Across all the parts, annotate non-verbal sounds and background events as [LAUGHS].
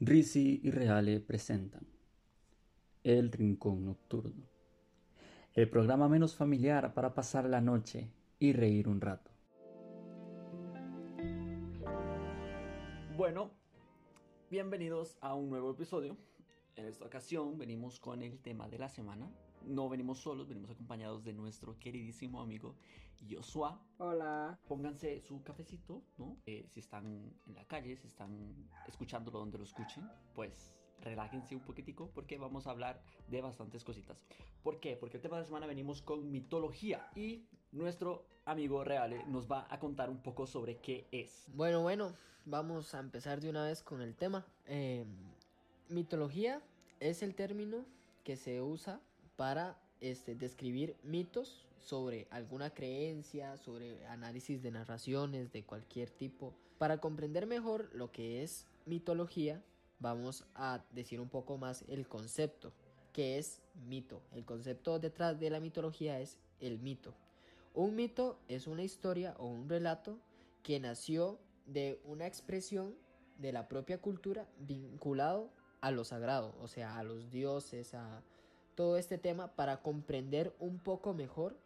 Risi y Reale presentan El Rincón Nocturno, el programa menos familiar para pasar la noche y reír un rato. Bueno, bienvenidos a un nuevo episodio. En esta ocasión venimos con el tema de la semana. No venimos solos, venimos acompañados de nuestro queridísimo amigo Joshua. Hola. Pónganse su cafecito, ¿no? Eh, si están en la calle, si están escuchándolo donde lo escuchen, pues relájense un poquitico porque vamos a hablar de bastantes cositas. ¿Por qué? Porque el tema de la semana venimos con mitología y nuestro amigo Reale nos va a contar un poco sobre qué es. Bueno, bueno, vamos a empezar de una vez con el tema. Eh, mitología es el término que se usa para este, describir mitos sobre alguna creencia, sobre análisis de narraciones de cualquier tipo. Para comprender mejor lo que es mitología, vamos a decir un poco más el concepto, que es mito. El concepto detrás de la mitología es el mito. Un mito es una historia o un relato que nació de una expresión de la propia cultura vinculado a lo sagrado, o sea, a los dioses, a todo este tema para comprender un poco mejor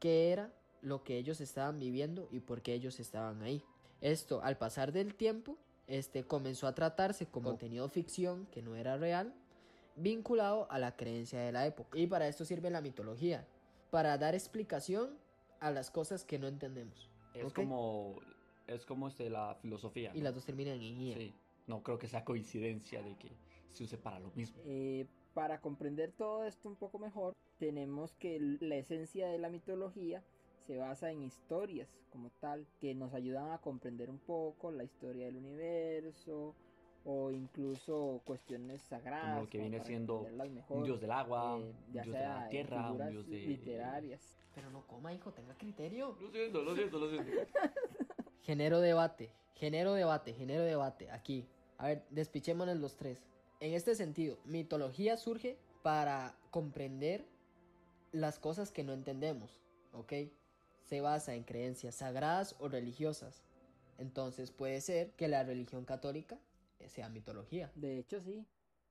qué era lo que ellos estaban viviendo y por qué ellos estaban ahí. Esto, al pasar del tiempo, este comenzó a tratarse como contenido ficción que no era real, vinculado a la creencia de la época. Y para esto sirve la mitología, para dar explicación a las cosas que no entendemos. Es como es como este, la filosofía. Y ¿no? las dos terminan en IA. Sí. No creo que sea coincidencia de que se use para lo mismo. Eh, para comprender todo esto un poco mejor, tenemos que la esencia de la mitología se basa en historias como tal, que nos ayudan a comprender un poco la historia del universo o incluso cuestiones sagradas. Como lo que viene siendo mejor, Un dios del agua, eh, un dios de la tierra, un dios de literarias. Pero no coma, hijo, tenga criterio. Lo siento, lo siento, lo siento. [LAUGHS] Genero debate, genero debate, genero debate. Aquí. A ver, despichémonos los tres. En este sentido, mitología surge para comprender las cosas que no entendemos, ¿ok? Se basa en creencias sagradas o religiosas. Entonces puede ser que la religión católica sea mitología. De hecho, sí.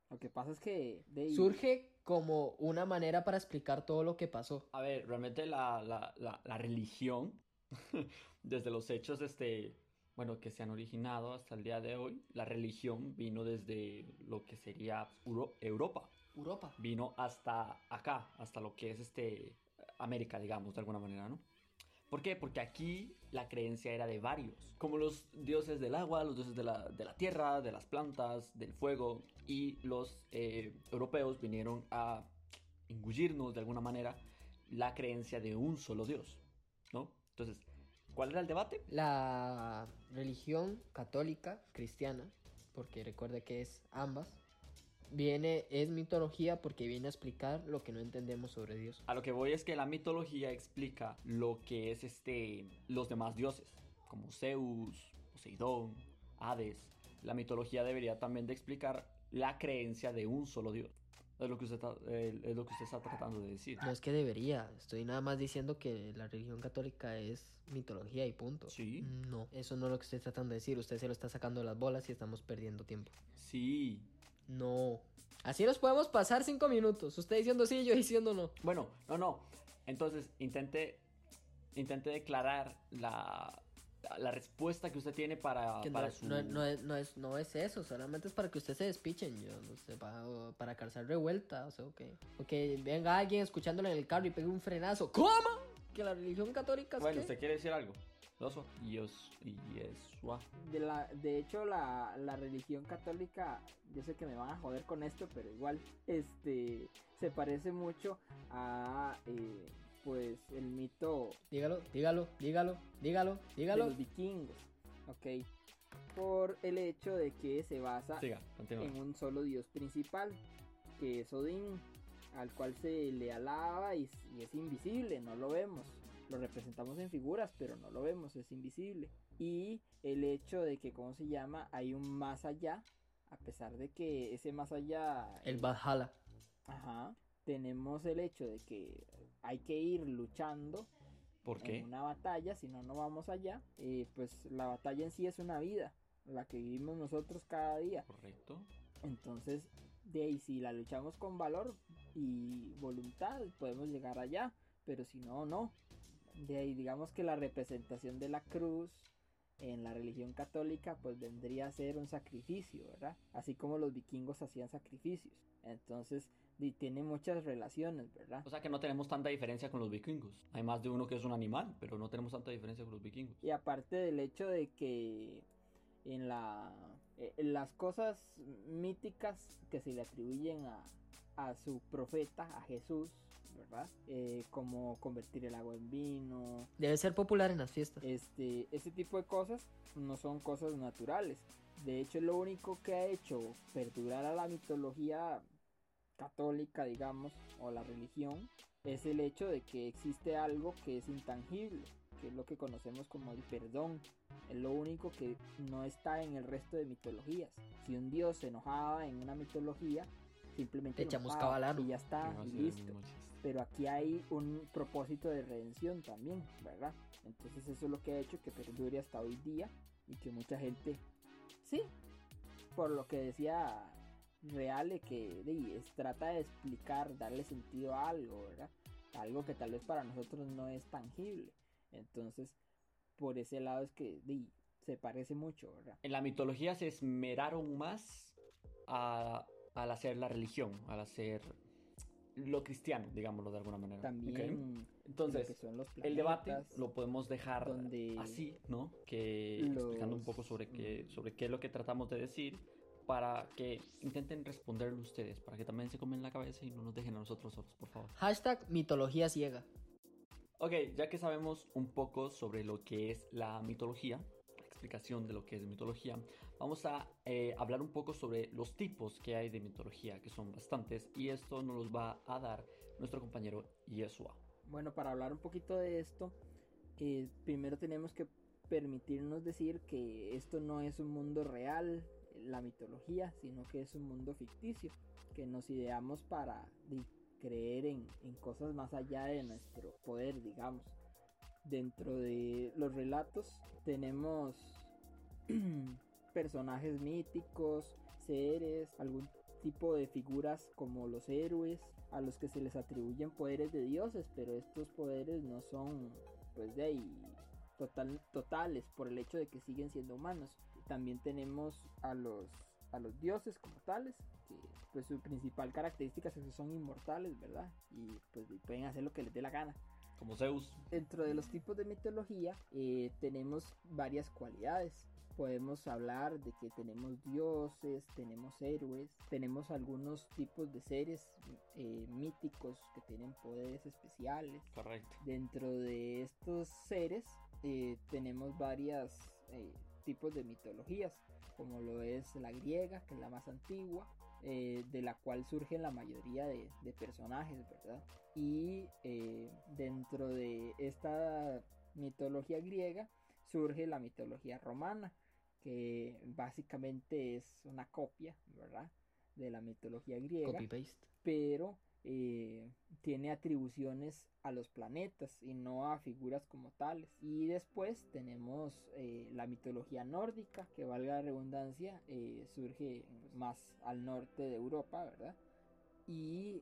Lo que pasa es que de Surge como una manera para explicar todo lo que pasó. A ver, realmente la, la, la, la religión, [LAUGHS] desde los hechos, este, bueno, que se han originado hasta el día de hoy, la religión vino desde lo que sería Euro- Europa. Europa. vino hasta acá, hasta lo que es este América, digamos, de alguna manera, ¿no? ¿Por qué? Porque aquí la creencia era de varios, como los dioses del agua, los dioses de la, de la tierra, de las plantas, del fuego, y los eh, europeos vinieron a engullirnos de alguna manera la creencia de un solo dios, ¿no? Entonces, ¿cuál era el debate? La religión católica, cristiana, porque recuerde que es ambas, viene, es mitología porque viene a explicar lo que no entendemos sobre Dios. A lo que voy es que la mitología explica lo que es este los demás dioses, como Zeus, Poseidón, Hades. La mitología debería también de explicar la creencia de un solo dios. Es lo que usted está, es lo que usted está tratando de decir. No es que debería, estoy nada más diciendo que la religión católica es mitología y punto. Sí. No, eso no es lo que estoy tratando de decir, usted se lo está sacando de las bolas y estamos perdiendo tiempo. Sí. No. Así nos podemos pasar cinco minutos, usted diciendo sí, yo diciendo no. Bueno, no, no. Entonces, intente intente declarar la, la respuesta que usted tiene para, Que no, para su... no- no es, no, es, no es eso, solamente es para que usted se despichen, yo no sé, para, para causar revuelta, o sea, ok. Ok, venga alguien escuchándolo en el carro y pegue un frenazo. ¿Cómo? Que la religión católica es Bueno, qué? ¿usted quiere decir algo? Loso. Dios y Yeshua. De, la, de hecho, la, la religión católica, yo sé que me van a joder con esto, pero igual, este, se parece mucho a, eh, pues, el mito Dígalo, dígalo, dígalo, dígalo, dígalo. de los vikingos, ¿ok? Por el hecho de que se basa Siga, en un solo dios principal, que es Odín, al cual se le alaba y, y es invisible, no lo vemos. Lo representamos en figuras, pero no lo vemos, es invisible. Y el hecho de que, ¿cómo se llama? Hay un más allá, a pesar de que ese más allá... El Valhalla. Ajá. Tenemos el hecho de que hay que ir luchando ¿Por en qué? una batalla, si no, no vamos allá. Eh, pues la batalla en sí es una vida, la que vivimos nosotros cada día. Correcto. Entonces, de ahí si la luchamos con valor y voluntad, podemos llegar allá, pero si no, no. De ahí digamos que la representación de la cruz en la religión católica pues vendría a ser un sacrificio, ¿verdad? Así como los vikingos hacían sacrificios. Entonces, tiene muchas relaciones, ¿verdad? O sea que no tenemos tanta diferencia con los vikingos. Hay más de uno que es un animal, pero no tenemos tanta diferencia con los vikingos. Y aparte del hecho de que en la eh, las cosas míticas que se le atribuyen a, a su profeta, a Jesús, ¿verdad? Eh, como convertir el agua en vino. Debe ser popular en las fiestas. Este, ese tipo de cosas no son cosas naturales. De hecho, lo único que ha hecho perdurar a la mitología católica, digamos, o la religión, es el hecho de que existe algo que es intangible, que es lo que conocemos como el perdón. Es lo único que no está en el resto de mitologías. Si un dios se enojaba en una mitología, simplemente echamos y ya está, y listo. Pero aquí hay un propósito de redención también, ¿verdad? Entonces eso es lo que ha hecho que perdure hasta hoy día y que mucha gente, sí, por lo que decía Reale, que trata de explicar, darle sentido a algo, ¿verdad? Algo que tal vez para nosotros no es tangible. Entonces, por ese lado es que se parece mucho, ¿verdad? En la mitología se esmeraron más a al hacer la religión, al hacer lo cristiano, digámoslo de alguna manera. También. Entonces, el debate lo podemos dejar así, ¿no? Que explicando un poco sobre qué, sobre qué es lo que tratamos de decir para que intenten responderlo ustedes, para que también se comen la cabeza y no nos dejen a nosotros solos, por favor. Hashtag mitología ciega. Ok, ya que sabemos un poco sobre lo que es la mitología, explicación de lo que es mitología, vamos a eh, hablar un poco sobre los tipos que hay de mitología, que son bastantes, y esto nos los va a dar nuestro compañero Yeshua. Bueno, para hablar un poquito de esto, eh, primero tenemos que permitirnos decir que esto no es un mundo real, la mitología, sino que es un mundo ficticio, que nos ideamos para creer en, cosas más allá de nuestro poder, digamos. Dentro de los relatos tenemos [CLEARS THROAT] personajes míticos, seres, algún tipo de figuras como los héroes, a los que se les atribuyen poderes de dioses, pero estos poderes no son pues de ahí total, totales por el hecho de que siguen siendo humanos. También tenemos a los a los dioses como tales, que pues su principal característica es que son inmortales, ¿verdad? Y pues pueden hacer lo que les dé la gana. Como Zeus. Dentro de los tipos de mitología eh, tenemos varias cualidades podemos hablar de que tenemos dioses, tenemos héroes, tenemos algunos tipos de seres eh, míticos que tienen poderes especiales. Correcto. Dentro de estos seres eh, tenemos varios eh, tipos de mitologías, como lo es la griega, que es la más antigua, de la cual surgen la mayoría de, de personajes, ¿verdad? Y dentro de esta mitología griega surge la mitología romana, que básicamente es una copia, ¿verdad? De la mitología griega. Copy-paste. Pero eh, tiene atribuciones a los planetas y no a figuras como tales. Y después tenemos eh, la mitología nórdica, que valga la redundancia, eh, surge más al norte de Europa, ¿verdad? Y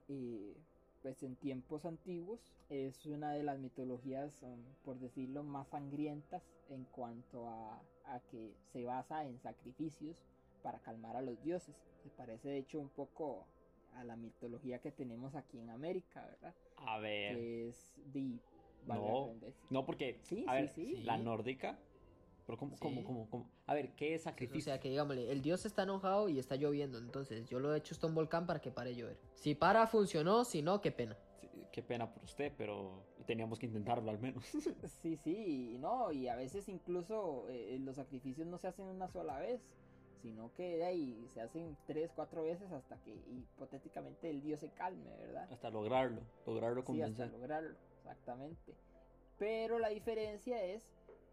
pues en tiempos antiguos es una de las mitologías, um, por decirlo, más sangrientas en cuanto a a que se basa en sacrificios para calmar a los dioses. Se parece de hecho un poco a la mitología que tenemos aquí en América, ¿verdad? A ver. Que es de... No, no, porque sí, a ver, la nórdica pero ¿cómo, cómo, cómo, A ver, ¿qué es sacrificio? O sea, que digámosle, el dios está enojado y está lloviendo, entonces yo lo he hecho esto un volcán para que pare de llover. Si para, funcionó, si no, qué pena qué pena por usted, pero teníamos que intentarlo al menos. [LAUGHS] sí, sí, no, y a veces incluso eh, los sacrificios no se hacen una sola vez, sino que de ahí se hacen tres, cuatro veces hasta que hipotéticamente el dios se calme, ¿verdad? Hasta lograrlo, lograrlo convencer. Sí, hasta lograrlo, exactamente. Pero la diferencia es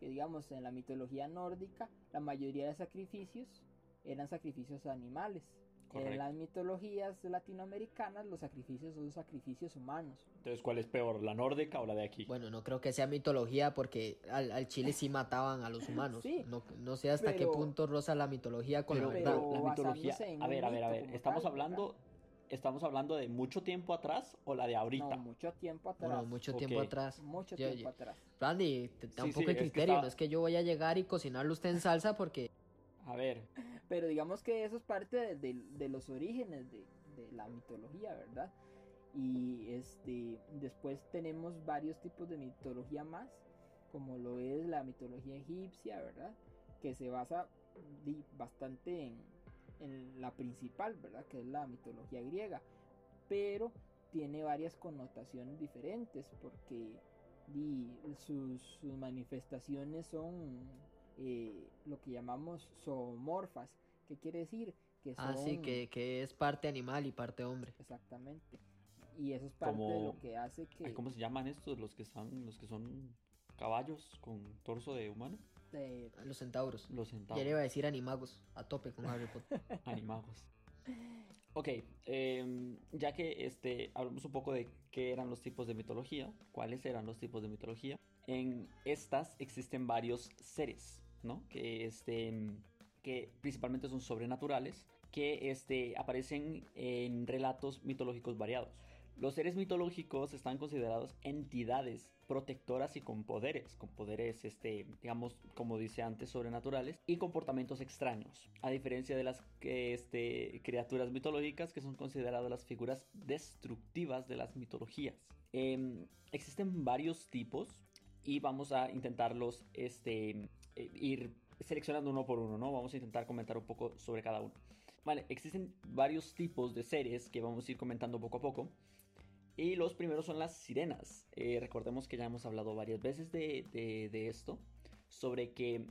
que, digamos, en la mitología nórdica, la mayoría de sacrificios eran sacrificios animales. Correcto. En las mitologías latinoamericanas los sacrificios son sacrificios humanos. Entonces, ¿cuál es peor, la nórdica o la de aquí? Bueno, no creo que sea mitología porque al, al Chile sí mataban a los [LAUGHS] humanos. Sí. No, no sé hasta Pero- qué punto roza la mitología con pero, la verdad. pero la mitología, basándose en a ver, a ver, a ver, estamos tal, hablando, estamos hablando de mucho tiempo atrás o la de ahorita. No, mucho tiempo atrás. Bueno, mucho tiempo atrás. Mucho Yo- tiempo yo- atrás. Randy, te da un Sí, es que criterio. estaba- No es que yo voy a llegar y cocinarlo usted en salsa porque A ver, Pero digamos que eso es parte de, los orígenes de, la mitología, ¿verdad? Y este después tenemos varios tipos de mitología más, como lo es la mitología egipcia, ¿verdad? Que se basa bastante en, la principal, ¿verdad? Que es la mitología griega. Pero tiene varias connotaciones diferentes porque sus, manifestaciones son lo que llamamos zoomorfas. ¿Qué quiere decir? Que son... así que, que es parte animal y parte hombre. Exactamente. Y eso es parte de Como- lo que hace que... ay, ¿cómo se llaman estos? Los que están, los que son caballos con torso de humano, eh, Los centauros. los Ya centauros, le iba a decir animagos, a tope con Harry Potter. [LAUGHS] animagos. Ok, em, ya que este, hablamos un poco de qué eran los tipos de mitología, cuáles eran los tipos de mitología, en estas existen varios seres, Que, este, que principalmente son sobrenaturales, que este, aparecen en relatos mitológicos variados. Los seres mitológicos están considerados entidades protectoras y con poderes, con poderes, este, digamos, como dice antes, sobrenaturales y comportamientos extraños, a diferencia de las este, criaturas mitológicas que son consideradas las figuras destructivas de las mitologías. Em, existen varios tipos y vamos a intentarlos este, ir seleccionando uno por uno, ¿no? Vamos a intentar comentar un poco sobre cada uno. Vale, existen varios tipos de seres que vamos a ir comentando poco a poco. Y los primeros son las sirenas. Eh, recordemos que ya hemos hablado varias veces de, de- de esto. Sobre que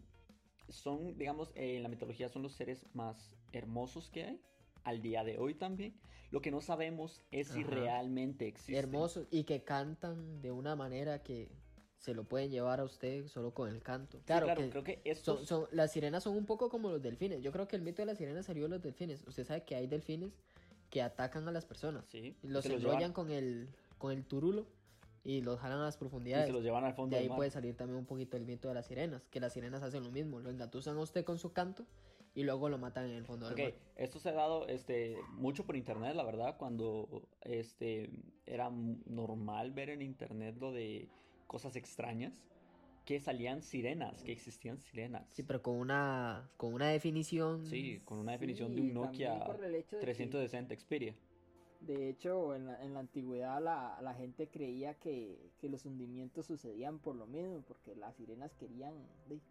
son, digamos, eh, en la mitología son los seres más hermosos que hay. Al día de hoy también. Lo que no sabemos es si Ajá. realmente existen. Hermosos y que cantan de una manera que se lo pueden llevar a usted solo con el canto. Sí, Claro, claro, que creo que son, estos... son- las sirenas son un poco como los delfines. Yo creo que el mito de las sirenas salió de los delfines. Usted sabe que hay delfines que atacan a las personas. Sí, Y y los enrollan con el, con el turulo y los jalan a las y profundidades. se los llevan al fondo De ahí del mar. puede salir también un poquito el mito de las sirenas, que las sirenas hacen lo mismo, lo engatusan a usted con su canto y luego lo matan en el fondo Ok, del mar. esto se ha dado este, mucho por internet, la verdad, cuando este, era normal ver en internet lo de cosas extrañas, que salían sirenas, que existían sirenas. Sí, pero con una con una definición. Sí, con una definición sí, de un Nokia de que- 360 Xperia. De hecho, en la, en la antigüedad la, la gente creía que, que los hundimientos sucedían por lo mismo, porque las sirenas querían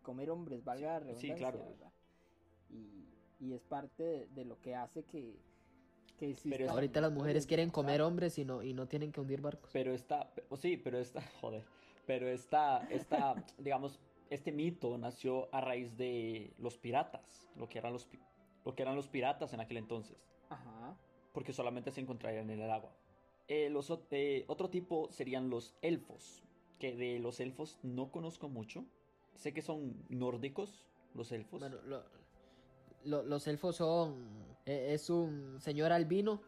comer hombres, valga la Sí, redundancia, claro. ¿verdad? Y, y es parte de, de lo que hace que, que Pero Ahorita las mujeres quieren comer hombres y no, y no tienen que hundir barcos. Pero está, o sí, pero está, [LAUGHS] joder, pero está, está, [LAUGHS] digamos, este mito nació a raíz de los piratas, lo que eran los, lo que eran los piratas en aquel entonces. Ajá. porque solamente se encontrarían en el agua. Eh, los, eh, otro tipo serían los elfos, que de los elfos no conozco mucho. Sé que son nórdicos, los elfos. Bueno, lo- lo- los elfos son. e- Es un señor albino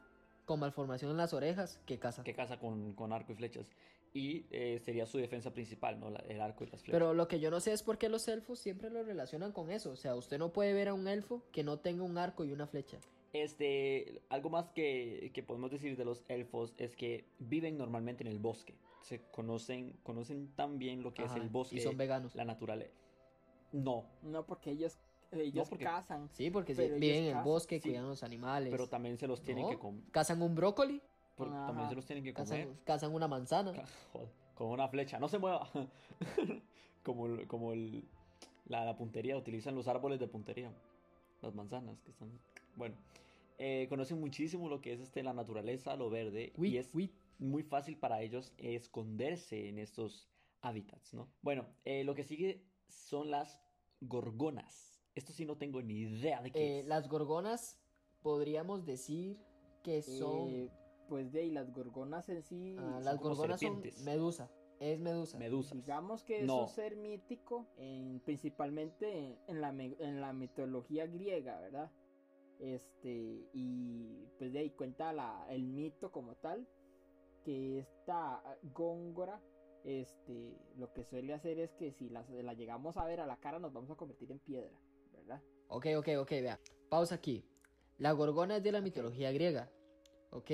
con malformación en las orejas que caza. que caza con, con arco y flechas. Y eh, sería su defensa principal, ¿no? La- el arco y las flechas. Pero lo que yo no sé es por qué los elfos siempre lo relacionan con eso. O sea, usted no puede ver a un elfo que no tenga un arco y una flecha. Este, algo más que, que podemos decir de los elfos es que viven normalmente en el bosque. Se conocen, conocen tan bien lo que Ajá, es el bosque, Y son veganos. la naturaleza. No, No, porque ellos, ellos porque- cazan. Sí, porque viven en el bosque, sí, cuidan los animales. pero también se los tienen No, que comer. Cazan un brócoli, También Ajá. se los tienen que comer. cazan, cazan una manzana. Ca- joder, con una flecha, no se mueva. [LAUGHS] como como el- la, la puntería, utilizan los árboles de puntería. Las manzanas que están. Bueno, eh, conocen muchísimo lo que es este, la naturaleza, lo verde. Uy, y es uy. muy fácil para ellos esconderse en estos hábitats, ¿no? Bueno, eh, lo que sigue son las gorgonas. Esto sí no tengo ni idea de qué Eh, es. las gorgonas podríamos decir que son... Pues de ahí, las gorgonas en sí, ah, son las como gorgonas serpientes. son medusa. Es medusa. Medusas. digamos que es No. un ser mítico, en, principalmente en, en la, en la mitología griega, ¿verdad? Este, y pues de ahí cuenta la, el mito como tal, que esta góngora, este, lo que suele hacer es que si la, la llegamos a ver a la cara nos vamos a convertir en piedra, ¿verdad? Ok, ok, ok, vea. Pausa aquí. La gorgona es de la mitología griega. Ok.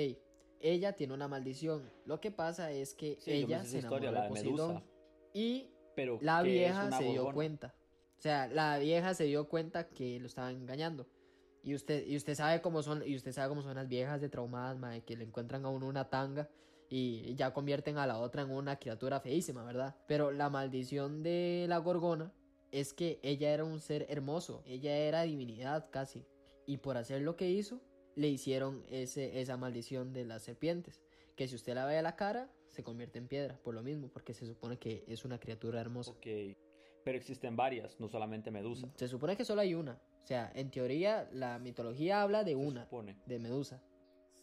Ella tiene una maldición. Lo que pasa es que Sí, ella se enamoró de Poseidón. Medusa. Y Pero la ¿qué es vieja se dio cuenta. O sea, la vieja se dio cuenta que lo estaban engañando. Y usted, y usted sabe cómo son, y usted sabe cómo son las viejas de traumadas, mae, que le encuentran a uno una tanga y ya convierten a la otra en una criatura feísima, ¿verdad? Pero la maldición de la gorgona es que ella era un ser hermoso, ella era divinidad casi. Y por hacer lo que hizo, le hicieron ese, esa maldición de las serpientes. Que si usted la ve a la cara, se convierte en piedra, por lo mismo, porque se supone que es una criatura hermosa. Ok. Pero existen varias, no solamente Medusa. Se supone que solo hay una. O sea, en teoría, la mitología habla de Se una, supone. de Medusa.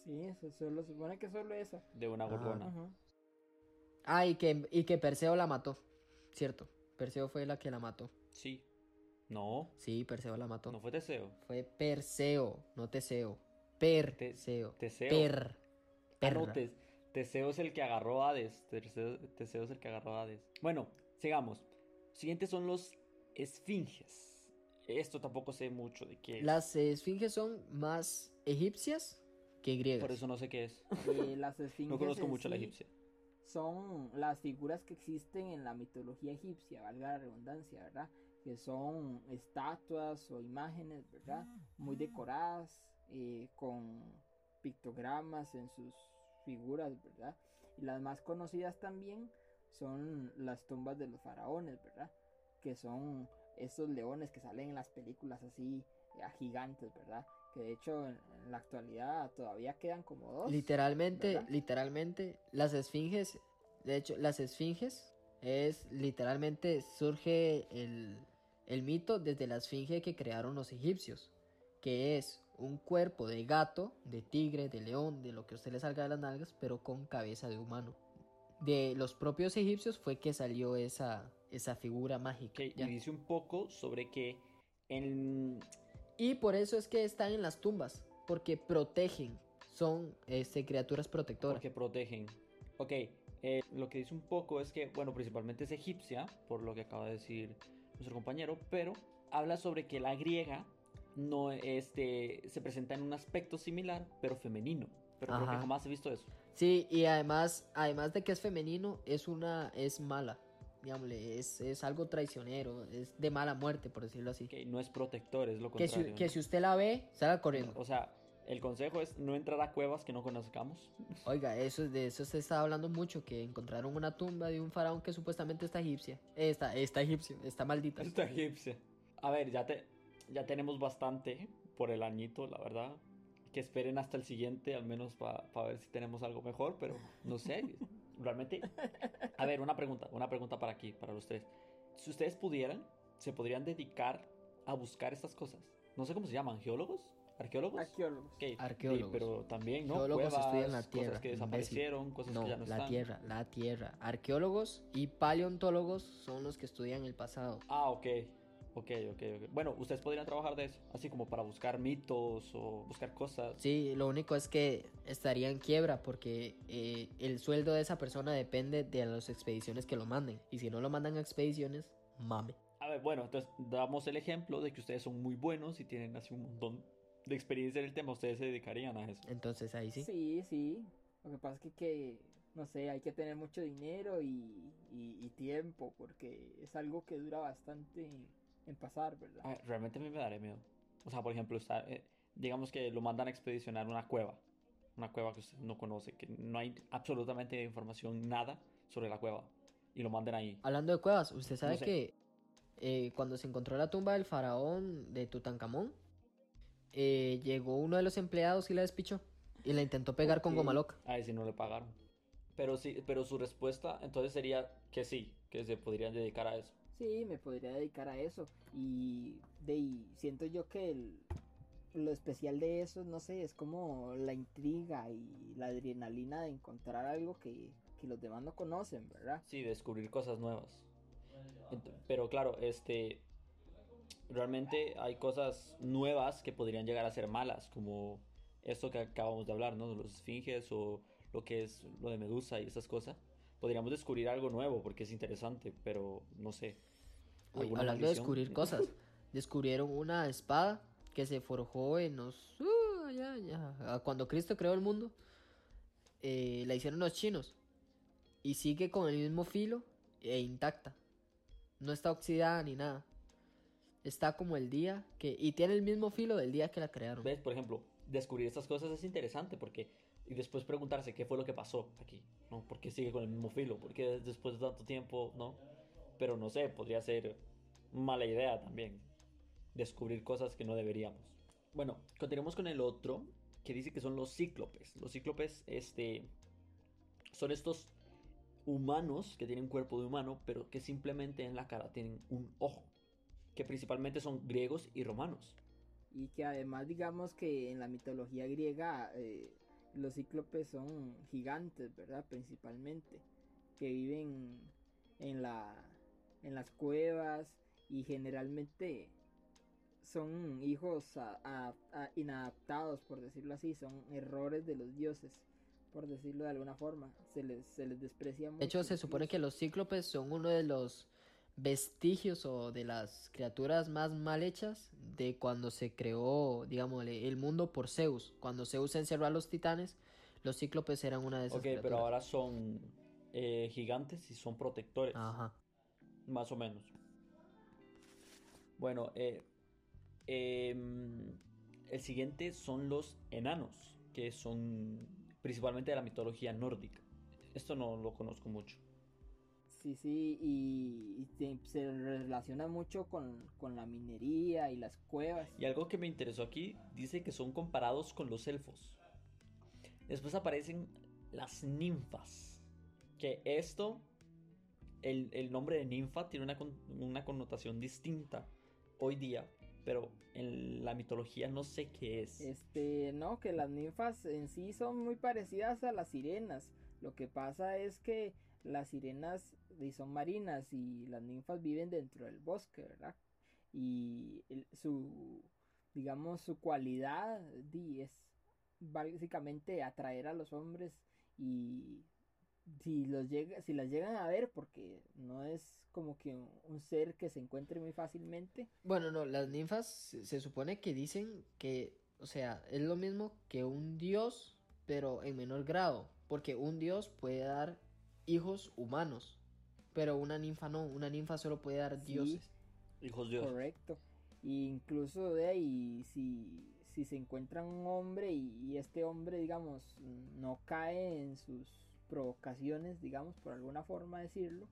Sí, eso solo se supone que solo esa. De una Ajá. gorgona. Ajá. Ah, y que, y que Perseo la mató. Cierto. Perseo fue la que la mató. Sí. No. Sí, Perseo la mató. No fue Teseo. Fue Perseo, no Teseo. Perseo. Teseo. Per. Ah, no, perra. Te- Teseo es el que agarró a Hades. Teseo, Teseo es el que agarró a Hades. Bueno, sigamos. Siguientes son los esfinges. Esto tampoco sé mucho de qué es. Las esfinges son más egipcias que griegas. Por eso no sé qué es. [LAUGHS] Eh, las esfinges No conozco mucho la egipcia. Son las figuras que existen en la mitología egipcia, valga la redundancia, ¿verdad? Que son estatuas o imágenes, ¿verdad? Muy decoradas, eh, con pictogramas en sus figuras, ¿verdad? Y las más conocidas también son las tumbas de los faraones, ¿verdad? Que son estos leones que salen en las películas así, eh, gigantes, ¿verdad? Que de hecho en, en la actualidad todavía quedan como dos. Literalmente, ¿verdad? literalmente, las esfinges, de hecho, las esfinges es literalmente surge el, el mito desde la esfinge que crearon los egipcios, que es un cuerpo de gato, de tigre, de león, de lo que a usted le salga de las nalgas, pero con cabeza de humano. De los propios egipcios fue que salió esa, esa figura mágica. Y dice un poco sobre que en... Y por eso es que están en las tumbas, porque protegen, son este, criaturas protectoras. Porque protegen. Ok, eh, lo que dice un poco es que, bueno, principalmente es egipcia, por lo que acaba de decir nuestro compañero, pero habla sobre que la griega no este, se presenta en un aspecto similar, pero femenino. Pero creo que jamás he visto eso. Sí, y además, además de que es femenino, es una, es mala, digámosle, es, es algo traicionero, es de mala muerte, por decirlo así. Que no es protector, es lo Que si, contrario. que ¿no? si usted la ve, salga corriendo. O sea, el consejo es no entrar a cuevas que no conozcamos. Oiga, eso de eso se está hablando mucho, que encontraron una tumba de un faraón que supuestamente está egipcia. Eh, Está, está egipcio, está maldita. Está egipcia. A ver, ya, te, ya tenemos bastante por el añito, la verdad. Que esperen hasta el siguiente, al menos para ver si tenemos algo mejor, pero no sé. [LAUGHS] Realmente. A ver, una pregunta, una pregunta para aquí, para los tres. Si ustedes pudieran, se podrían dedicar a buscar estas cosas. No sé cómo se llaman, geólogos, arqueólogos. Arqueólogos. Ok, sí, Arqueólogos. pero también, ¿no? Geólogos Cuevas, estudian la cosas tierra, que imbécil. desaparecieron, cosas No, que ya no la están. tierra, la tierra. Arqueólogos y paleontólogos son los que estudian el pasado. Ah, ok. Ok, ok, ok. Bueno, ustedes podrían trabajar de eso, así como para buscar mitos o buscar cosas. Sí, lo único es que estaría en quiebra porque eh, el sueldo de esa persona depende de las expediciones que lo manden. Y si no lo mandan a expediciones, mame. A ver, bueno, entonces damos el ejemplo de que ustedes son muy buenos y tienen así un montón de experiencia en el tema. Ustedes se dedicarían a eso. Entonces ahí sí. Sí, sí. Lo que pasa es que, que, no sé, hay que tener mucho dinero y, y- y tiempo, porque es algo que dura bastante en, pasar, ¿verdad? A ver, realmente a mí me daría miedo. O sea, por ejemplo, está, eh, digamos que lo mandan a expedicionar una cueva. Una cueva que usted no conoce, que no hay absolutamente información, nada sobre la cueva. Y lo manden ahí. Hablando de cuevas, usted sabe No sé. que eh, cuando se encontró la tumba del faraón de Tutankamón, eh, llegó uno de los empleados y la despichó. Y la intentó pegar con goma loca. Ahí sí no le pagaron. Pero sí, pero su respuesta entonces sería que sí, que se podrían dedicar a eso. Sí, me podría dedicar a eso. Y de ahí siento yo que el- lo especial de eso, no sé, es como la intriga y la adrenalina de encontrar algo que, que los demás no conocen, ¿verdad? Sí, descubrir cosas nuevas. Pero claro, este realmente hay cosas nuevas que podrían llegar a ser malas, como esto que acabamos de hablar, ¿no? Los esfinges o lo que es lo de Medusa y esas cosas. Podríamos descubrir algo nuevo porque es interesante, pero no sé. Uy, ¿Alguna hablando de maldición? descubrir cosas, [LAUGHS] descubrieron una espada que se forjó en los... uh, ya, ya, cuando Cristo creó el mundo, eh, la hicieron los chinos y sigue con el mismo filo e intacta. No está oxidada ni nada. Está como el día que... Y tiene el mismo filo del día que la crearon. ¿Ves? Por ejemplo, descubrir estas cosas es interesante porque... Y después preguntarse qué fue lo que pasó aquí, ¿no? ¿Por qué sigue con el mismo filo? ¿Por qué después de tanto tiempo, no? Pero no sé, podría ser mala idea también. Descubrir cosas que no deberíamos. Bueno, continuemos con el otro, que dice que son los cíclopes. Los cíclopes, este... Son estos humanos que tienen cuerpo de humano, pero que simplemente en la cara tienen un ojo. Que principalmente son griegos y romanos. Y que además digamos que en la mitología griega eh, los cíclopes son gigantes, ¿verdad? Principalmente. Que viven en, la, en las cuevas y generalmente son hijos a- a- a- inadaptados, por decirlo así. Son errores de los dioses, por decirlo de alguna forma. Se les, se les desprecia mucho. De hecho, se supone que los cíclopes son uno de los vestigios o de las criaturas más mal hechas de cuando se creó, digamos, el mundo por Zeus. Cuando Zeus encerró a los titanes, los cíclopes eran una de esas Ok, pero ahora son eh, gigantes y son protectores. Ajá. Más o menos. Bueno, eh, em, el siguiente son los enanos, que son principalmente de la mitología nórdica. Esto no lo conozco mucho. Sí, sí, y, y se, se relaciona mucho con, con la minería y las cuevas. Y algo que me interesó aquí dice que son comparados con los elfos. Después aparecen las ninfas. Que esto, el, el nombre de ninfa tiene una, una connotación distinta hoy día. Pero en la mitología no sé qué es. Este, no, que las ninfas en sí son muy parecidas a las sirenas. Lo que pasa es que las sirenas son marinas y las ninfas viven dentro del bosque, ¿verdad? Y su, digamos, su cualidad es básicamente atraer a los hombres y si los llega, si las llegan a ver, porque no es como que un, un ser que se encuentre muy fácilmente, Bueno, no, las ninfas se, se supone que dicen que, o sea, es lo mismo que un dios, pero en menor grado. Porque un dios puede dar hijos humanos, pero una ninfa no, una ninfa solo puede dar Sí. dioses. Hijos de Dios. Correcto. Y incluso de ahí, si, si se encuentra un hombre y, y este hombre, digamos, no cae en sus provocaciones, digamos, por alguna forma decirlo,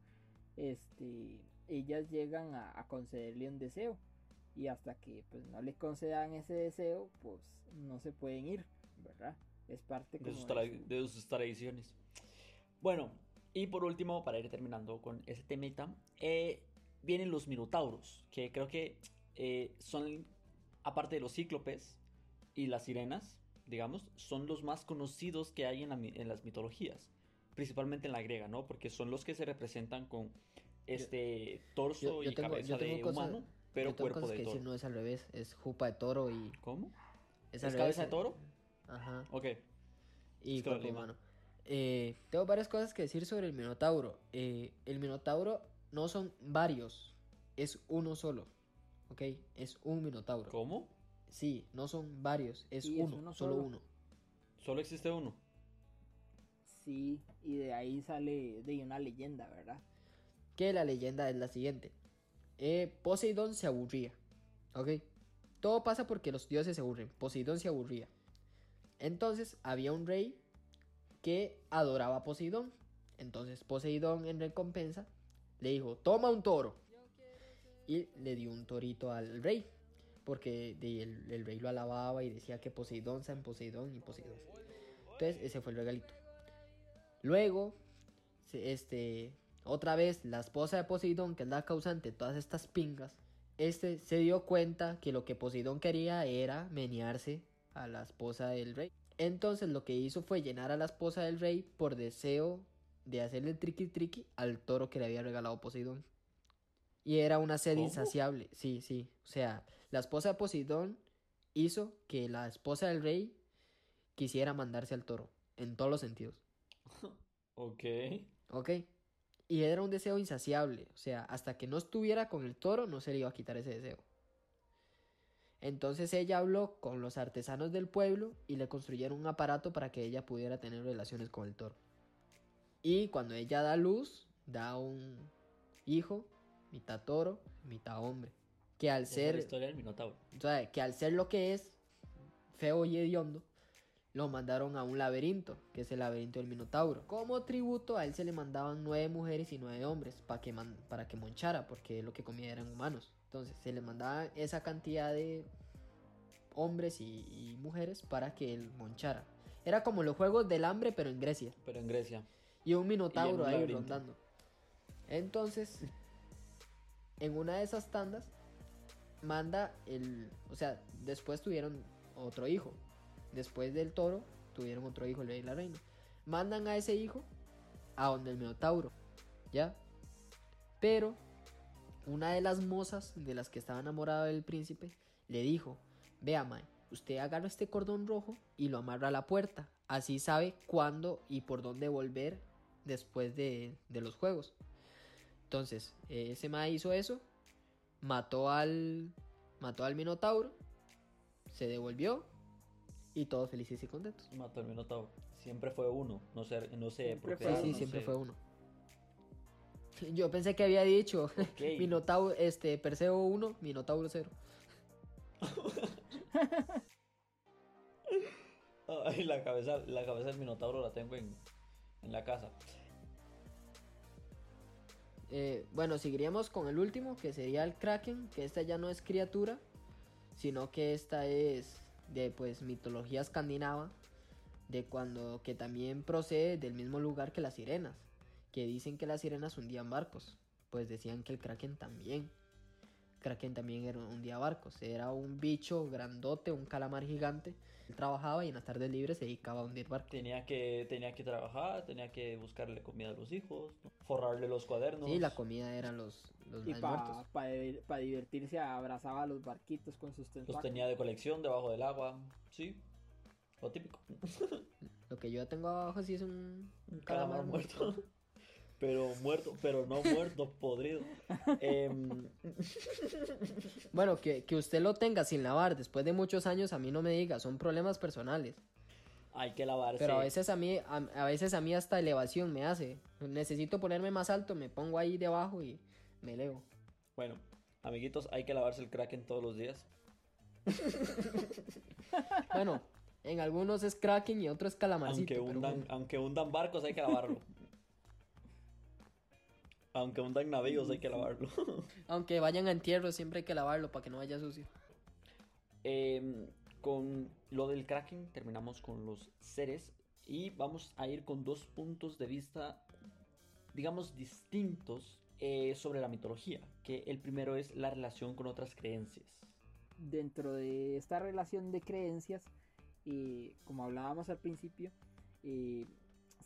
este, ellas llegan a, a concederle un deseo. Y hasta que pues no le concedan ese deseo, pues no se pueden ir, ¿verdad? Es parte de sus, de tra- su- de sus tradiciones. Bueno, y por último, para ir terminando con ese temita, eh, vienen los minotauros, que creo que eh, son, aparte de los cíclopes y las sirenas, digamos, son los más conocidos que hay en, la en las mitologías, principalmente en la griega, ¿no? Porque son los que se representan con este torso yo- yo y tengo- cabeza yo tengo de cosas- humano, pero Yo tengo cuerpo cosas de que toro. decir, no es al revés, es jupa de toro y... ¿Cómo? ¿Es, ¿Es al cabeza de toro? Ajá. Ok. y Es que lo cuerpo humano. Eh, tengo varias cosas que decir sobre el Minotauro. Eh, el Minotauro no son varios, es uno solo. ¿Ok? Es un Minotauro. ¿Cómo? Sí, no son varios, es uno, uno solo. uno. Solo existe uno. Sí, y de ahí sale de una leyenda, ¿verdad? Que la leyenda es la siguiente. Eh, Poseidón se aburría. ¿Ok? Todo pasa porque los dioses se aburren. Poseidón se aburría. Entonces había un rey que adoraba a Poseidón. Entonces Poseidón en recompensa le dijo, toma un toro. Y le dio un torito al rey. Porque el, el rey lo alababa y decía que Poseidón, San Poseidón y Poseidón. Entonces ese fue el regalito. Luego, este, otra vez la esposa de Poseidón, que es la causante de todas estas pingas, este se dio cuenta que lo que Poseidón quería era menearse a la esposa del rey. Entonces lo que hizo fue llenar a la esposa del rey por deseo de hacerle triqui triqui al toro que le había regalado Poseidón. Y era una sed ¿Cómo? insaciable. Sí, sí. O sea, la esposa de Poseidón hizo que la esposa del rey quisiera mandarse al toro. En todos los sentidos. Ok. ¿Ok? Y era un deseo insaciable. O sea, hasta que no estuviera con el toro, no se le iba a quitar ese deseo. Entonces ella habló con los artesanos del pueblo y le construyeron un aparato para que ella pudiera tener relaciones con el toro. Y cuando ella da luz, da un hijo, mitad toro, mitad hombre. Que al la ser, historia del Minotauro. o sea, que al ser lo que es, feo y hediondo, lo mandaron a un laberinto, que es el laberinto del Minotauro. Como tributo a él se le mandaban nueve mujeres y nueve hombres para que, man- para que monchara, porque lo que comía eran humanos. Entonces se le mandaban esa cantidad de hombres y, y mujeres para que él monchara. Era como los juegos del hambre, pero en Grecia. Pero en Grecia. Y un minotauro un ahí rondando. Entonces, en una de esas tandas, manda el. O sea, después tuvieron otro hijo. Después del toro, tuvieron otro hijo, el rey y la reina. Mandan a ese hijo a donde el minotauro. ¿Ya? Pero, una de las mozas de las que estaba enamorada del príncipe le dijo: Vea, Mae, usted agarra este cordón rojo y lo amarra a la puerta. Así sabe cuándo y por dónde volver después de, de los juegos. Entonces, ese Mae hizo eso, mató al, mató al Minotauro, se devolvió y todos felices y contentos. Mató al Minotauro. Siempre fue uno. No sé, no sé. Siempre Sí, Claro, sí, no siempre sé. fue uno. Yo pensé que había dicho Ok. [LAUGHS] Minotauro, este, Perseo 1, Minotauro 0. [LAUGHS] Ay, la cabeza, la cabeza del Minotauro la tengo en, en la casa. Eh, bueno, seguiríamos con el último, que sería el Kraken, que esta ya no es criatura, sino que esta es de pues mitología escandinava, de cuando que también procede del mismo lugar que las sirenas, que dicen que las sirenas hundían barcos, pues decían que el Kraken también. Kraken también era un día barcos, era un bicho grandote, un calamar gigante. Él trabajaba y en las tardes libres se dedicaba a hundir barcos. Tenía que, tenía que trabajar, tenía que buscarle comida a los hijos, forrarle los cuadernos. Sí, la comida eran los, los Y para muertos. divertirse abrazaba a los barquitos con sus Los tentáculos. tenía de colección debajo del agua. Sí, lo típico. [LAUGHS] Lo que yo tengo abajo sí es un, un Un calamar calamar muerto. [LAUGHS] Pero muerto, pero no muerto, podrido. [LAUGHS] Em, Bueno, que, que usted lo tenga sin lavar después de muchos años, a mí no me diga, son problemas personales. hay que lavarse. Pero a veces a mí, a, a veces a mí hasta elevación me hace. Necesito ponerme más alto, me pongo ahí debajo y me elevo. Bueno, amiguitos, hay que lavarse el kraken todos los días. [LAUGHS] Bueno, en algunos es Kraken y otros es calamarcito. Aunque pero hundan, bueno. aunque hundan barcos, hay que lavarlo. Aunque hundan navíos, hay que lavarlo. [LAUGHS] Aunque vayan a entierro, siempre hay que lavarlo para que no vaya sucio. Em, con lo del Kraken terminamos con los seres y vamos a ir con dos puntos de vista, digamos, distintos eh, sobre la mitología. Que el primero es la relación con otras creencias. Dentro de esta relación de creencias, eh, como hablábamos al principio, eh,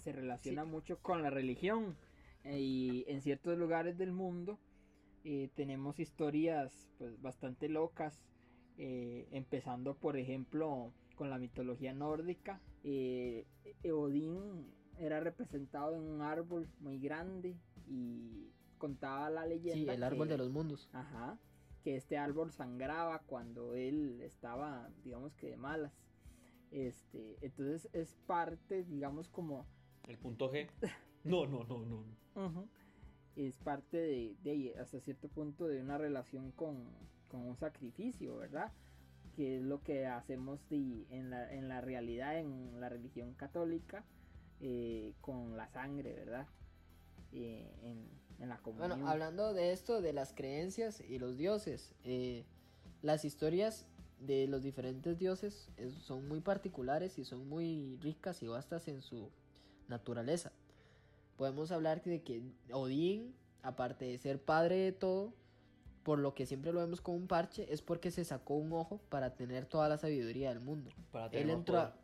se relaciona Sí. mucho con la religión. Y en ciertos lugares del mundo eh, tenemos historias pues, bastante locas, eh, empezando por ejemplo con la mitología nórdica. Odín era representado en un árbol muy grande y contaba la leyenda. Sí, el árbol que- de los mundos. Ajá, que este árbol sangraba cuando él estaba, digamos que de malas. Este, entonces es parte, digamos como, El punto G. No, no, no, no. es parte de, de hasta cierto punto de una relación con, con un sacrificio, ¿verdad? Que es lo que hacemos de- en, la, en la realidad, en la religión católica, eh, con la sangre, ¿verdad? Eh, en, en la comunión. Bueno, hablando de esto, de las creencias y los dioses, eh, las historias de los diferentes dioses es- son muy particulares y son muy ricas y vastas en su naturaleza. Podemos hablar de que Odín, aparte de ser padre de todo, por lo que siempre lo vemos con un parche, es porque se sacó un ojo para tener toda la sabiduría del mundo. Para Él tener más entró, a, poder.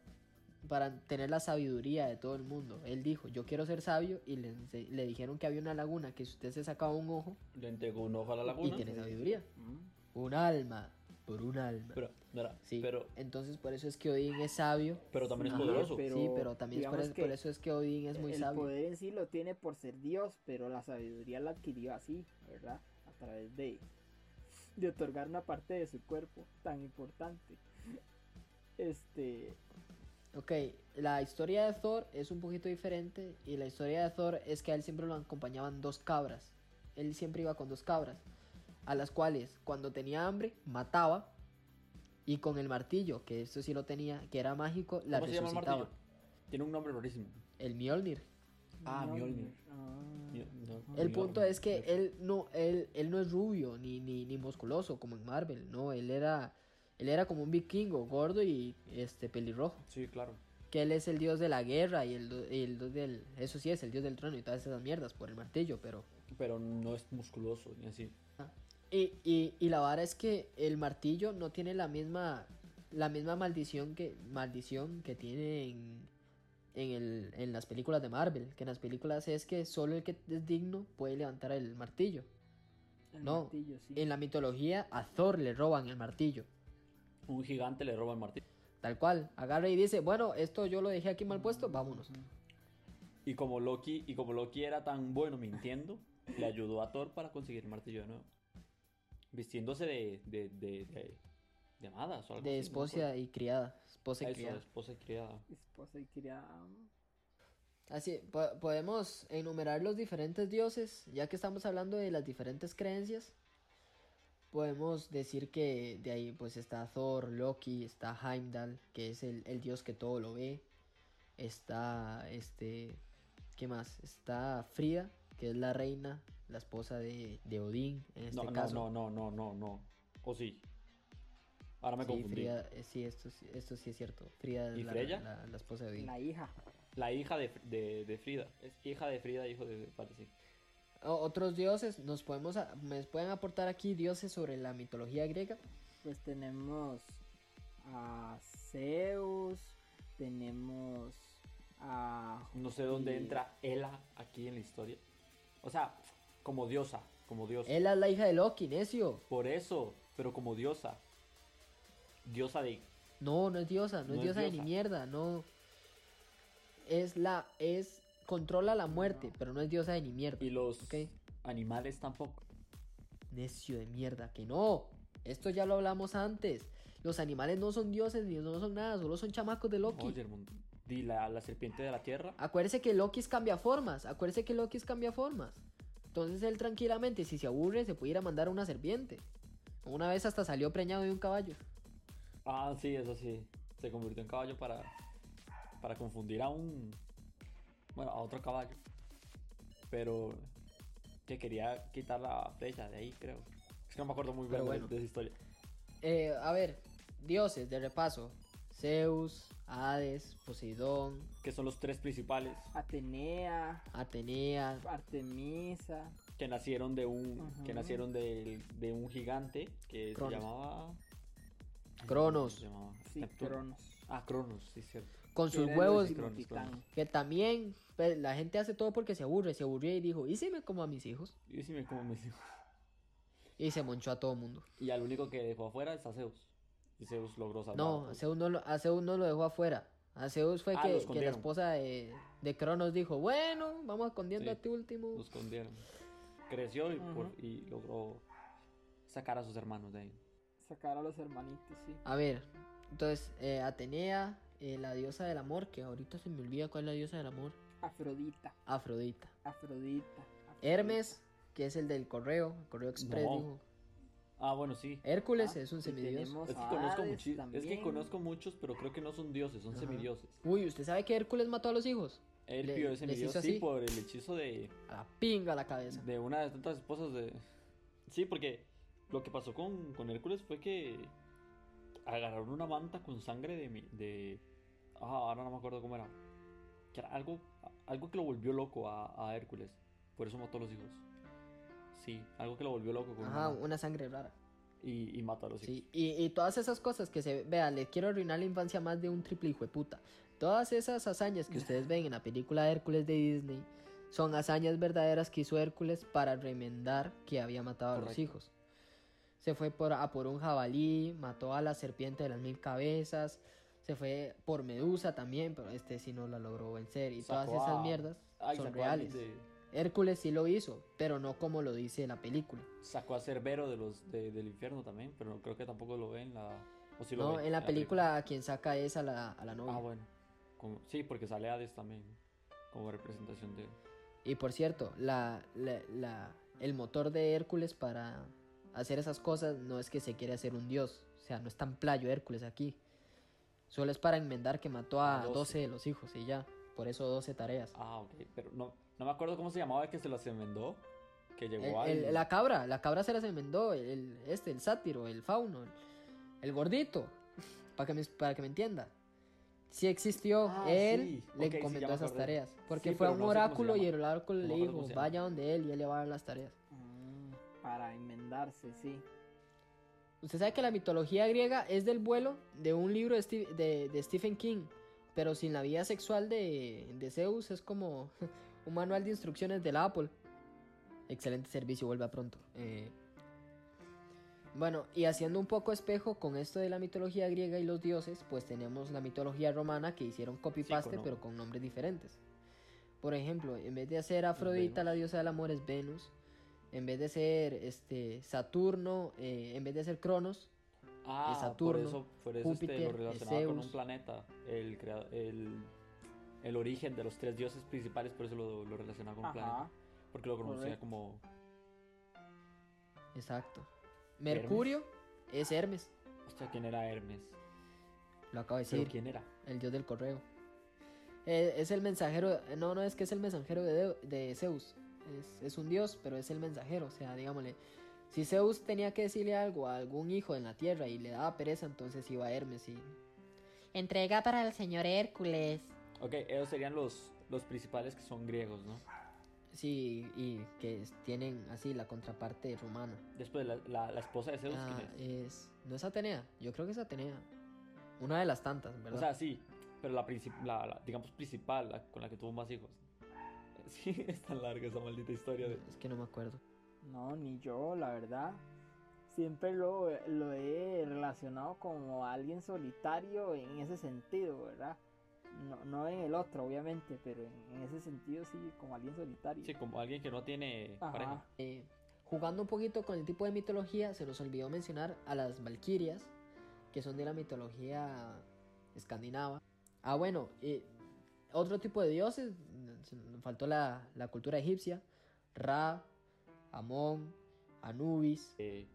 Para tener la sabiduría de todo el mundo. Él dijo, yo quiero ser sabio y le, le dijeron que había una laguna que si usted se sacaba un ojo Le entregó un ojo a la y laguna. tiene sabiduría. Mm. Un alma por un alma. Pero, no era, sí, pero, entonces por eso es que Odín es sabio. pero también es poderoso. pero- sí, pero también es por, eso, por eso es que Odín es muy el sabio. poder en sí lo tiene por ser Dios, pero la sabiduría la adquirió así, ¿verdad? A través de, de otorgar una parte de su cuerpo tan importante. Este, Ok, la historia de Thor es un poquito diferente y la historia de Thor es que a él siempre lo acompañaban dos cabras. Él siempre iba con dos cabras, a las cuales cuando tenía hambre mataba y con el martillo, que esto sí lo tenía, que era mágico, la ¿Cómo se llama el resucitaba. martillo? Tiene un nombre rarísimo. El Mjolnir. Ah, Mjolnir. Ah. No, El Mjolnir. punto es que él no, él, él no es rubio ni, ni, ni musculoso como en Marvel, no, él era, él era como un vikingo, gordo y este pelirrojo. Sí, claro. que él es el dios de la guerra y el, y el dios del... Eso sí es, el dios del trono y todas esas mierdas por el martillo, pero... Pero no es musculoso ni así. Y, y, y la vara es que el martillo no tiene la misma la misma maldición que maldición que tiene en, en, el, en las películas de Marvel, que en las películas es que solo el que es digno puede levantar el martillo. El No, martillo, sí. En la mitología a Thor le roban el martillo. Un gigante le roba el martillo. Tal cual, agarra y dice, bueno, esto yo lo dejé aquí mal puesto, vámonos. Y como Loki, y como Loki era tan bueno mintiendo, le ayudó a Thor para conseguir el martillo de nuevo. Vistiéndose de, de, de, de, de amadas o algo De así, no esposa y criada. Esposa y. Eso, criada. esposa y criada. Esposa y criada. Así, po- podemos enumerar los diferentes dioses, ya que estamos hablando de las diferentes creencias. Podemos decir que de ahí pues está Thor, Loki, está Heimdall, que es el, el dios que todo lo ve. Está este, ¿qué más? Está Frida, que es la reina, la esposa de, de Odín, en este No, no, caso. no, no, no, no, no. O sí. Ahora me sí, confundí. Frida, eh, sí, esto, sí- esto sí es cierto. Frida ¿Y es la, Freya? la- la esposa de Odín. La hija. La hija de, de, de Frida. Es hija de Frida, hijo de... Vale, sí. O- Otros dioses, nos podemos a- me pueden aportar aquí dioses sobre la mitología griega. Pues tenemos a Zeus. Tenemos a. No sé dónde entra Ela aquí en la historia. O sea, como diosa, como diosa. Ella es la hija de Loki, necio. Por eso, pero como diosa. Diosa de... No, no es diosa, no, No es es diosa de ni mierda, no. Es la, es, controla la muerte, pero no es diosa de ni mierda. Y los animales tampoco. Necio de mierda, que no. Esto ya lo hablamos antes. Los animales no son dioses ni no son nada, solo son chamacos de Loki. Oye, di la, la serpiente de la tierra. Acuérdese que Loki cambia formas. Acuérdese que Loki cambia formas. Entonces él tranquilamente, si se aburre, se puede ir a mandar a una serpiente. Una vez hasta salió preñado de un caballo. Ah, sí, eso sí. Se convirtió en caballo para, para confundir a un. Bueno, a otro caballo. Pero que quería quitar la flecha de ahí, creo. Es que no me acuerdo muy bien de- bueno. de esa historia. Eh, a ver, dioses de repaso. Zeus, Hades, Poseidón, Que son los tres principales Atenea. Atenea, Artemisa. que nacieron de un. Que nacieron de, de un gigante que Cronos. se llamaba. Cronos. Se llamaba Sí, Neptuno. Cronos. Ah, Cronos, sí, cierto. Con sus huevos, que también pues, la gente hace todo porque se aburre. Se aburrió y dijo, ¿y si me como a mis hijos? Y me como me dijo. Y se monchó a todo mundo. Y al único que dejó afuera es a Zeus. Y Zeus logró salvar. a No, a. Zeus no, lo, a Zeus no lo dejó afuera. A Zeus fue Ah, que, que la esposa de, de Cronos dijo, bueno, vamos escondiendo Sí. a ti último. Lo escondieron. Creció y, por- Ujú. y logró sacar a sus hermanos de ahí. Sacar a los hermanitos, sí. A ver, entonces, eh, Atenea, eh, la diosa del amor, que ahorita se me olvida cuál es la diosa del amor. Afrodita. Afrodita. Afrodita. Afrodita. Hermes, que es el del correo, el correo express, No. dijo. Ah, bueno, sí. Hércules Ah, es un semidios. Es que, conozco es que conozco muchos, pero creo que no son dioses, son Ajá. semidioses. Uy, ¿usted sabe que Hércules mató a los hijos? Le- es semidios, sí, así. por el hechizo de, A la pinga a la cabeza. de una de tantas esposas de... Sí, porque lo que pasó con, con Hércules fue que agarraron una manta con sangre de... mi- de... Ah, ahora no me acuerdo cómo era. Que era algo, algo que lo volvió loco a, a Hércules. Por eso mató a los hijos. Sí, algo que lo volvió loco con una Ajá, manta. una sangre rara. y, y mata a los hijos. Sí, y, y todas esas cosas que se... Vea, le quiero arruinar la infancia más de un triple hijo de puta. Todas esas hazañas que ustedes ven en la película de Hércules de Disney son hazañas verdaderas que hizo Hércules para remendar que había matado a los hijos. Se fue por, a por un jabalí, mató a la serpiente de las mil cabezas, se fue por Medusa también, pero este sí no la logró vencer. Y todas esas mierdas Ay, son reales. de- Hércules sí lo hizo, pero no como lo dice la película. sacó a Cerbero de los, de- del infierno también, pero creo que tampoco lo ve en la... O sí lo No, en la película quien saca es a la, a la novia. Ah, bueno. Como- sí, porque sale Hades también, como representación de... Y por cierto, la, la- la- el motor de Hércules para hacer esas cosas no es que se quiere hacer un dios. O sea, no es tan playo Hércules aquí. Solo es para enmendar que mató a A 12. 12 de los hijos y ya. Por eso 12 tareas. Ah, ok, pero no, no me acuerdo cómo se llamaba el que se las enmendó, que El- llegó el- al... la cabra, la cabra se las enmendó. El, este, el sátiro, el fauno, el, el gordito. [LAUGHS] Para que, me, para que me entienda. Sí existió, Ah, él sí. le Ok, sí, esas tareas. Porque Sí, fue a un no oráculo y el oráculo No le dijo, vaya donde él y él le va a dar las tareas. Mm, para enmendarse, sí. Usted sabe que la mitología griega es del vuelo de un libro de, Steve- de- de Stephen King, pero sin la vida sexual de, de Zeus es como [LAUGHS] un manual de instrucciones del Apple. Excelente servicio, vuelva pronto. Eh, bueno, y haciendo un poco espejo con esto de la mitología griega y los dioses, pues tenemos la mitología romana que hicieron copy-paste, pero con nombres diferentes. Por ejemplo, en vez de hacer Afrodita, la diosa del amor, es Venus. En vez de ser este Saturno, eh, en vez de ser Cronos, Ah, Saturno, por eso, por eso este, Júpiter, lo relacionaba con un planeta, el, el, el origen de los tres dioses principales, por eso lo, lo relacionaba con un planeta, Ajá. porque lo conocía correcto. como... exacto. Mercurio es Hermes, Hostia, ¿quién era Hermes? lo acabo de ¿Pero decir, quién era? el dios del correo. Eh, es el mensajero, no, no es que es el mensajero de, de Zeus, es, es un dios, pero es el mensajero, o sea, digámosle, si Zeus tenía que decirle algo a algún hijo en la tierra y le daba pereza, entonces iba a Hermes y... Entrega para el señor Hércules. Ok, ellos serían los, los principales que son griegos, ¿no? Sí, y que tienen así la contraparte romana. Después, la, la, la esposa de Zeus, Ah, ¿quién es? es... No es Atenea, yo creo que es Atenea. Una de las tantas, ¿verdad? O sea, sí, pero la, princip- la, la, digamos, principal, la con la que tuvo más hijos. Sí, [LAUGHS] es tan larga esa maldita historia de... es que no me acuerdo. No, ni yo, la verdad. Siempre lo, lo he relacionado como alguien solitario en ese sentido, ¿verdad? No, no en el otro, obviamente, pero en, en ese sentido sí, como alguien solitario. Sí, como alguien que no tiene Ajá. pareja. Eh, jugando un poquito con el tipo de mitología, se nos olvidó mencionar a las valquirias, que son de la mitología escandinava. Ah, bueno, y otro tipo de dioses, se nos faltó la, la cultura egipcia, Ra, Amón, Anubis, Eh,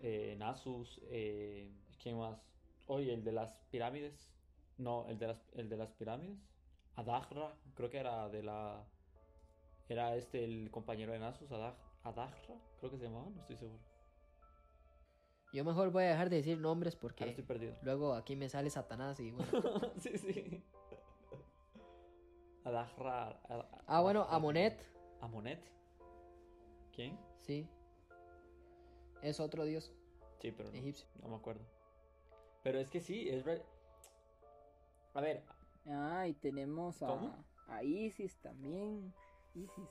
eh, Nasus, eh, ¿quién más? Oye, el de las pirámides. No, el de las, el de las pirámides. Adahra, creo que era de la... Era este el compañero de Nasus, Adah, Adahra, creo que se llamaba, no estoy seguro. Yo mejor voy a dejar de decir nombres Ahora porque estoy perdido. luego aquí me sale Satanás y bueno. [LAUGHS] sí, sí. Adahra. Ad- Ah, bueno. Amonet, ¿Amonet? ¿Quién? sí. Es otro dios Sí, pero no, egipcio. no me acuerdo. Pero es que sí, es... re- A ver, Ah, y tenemos a, ¿Cómo? a Isis también. Isis.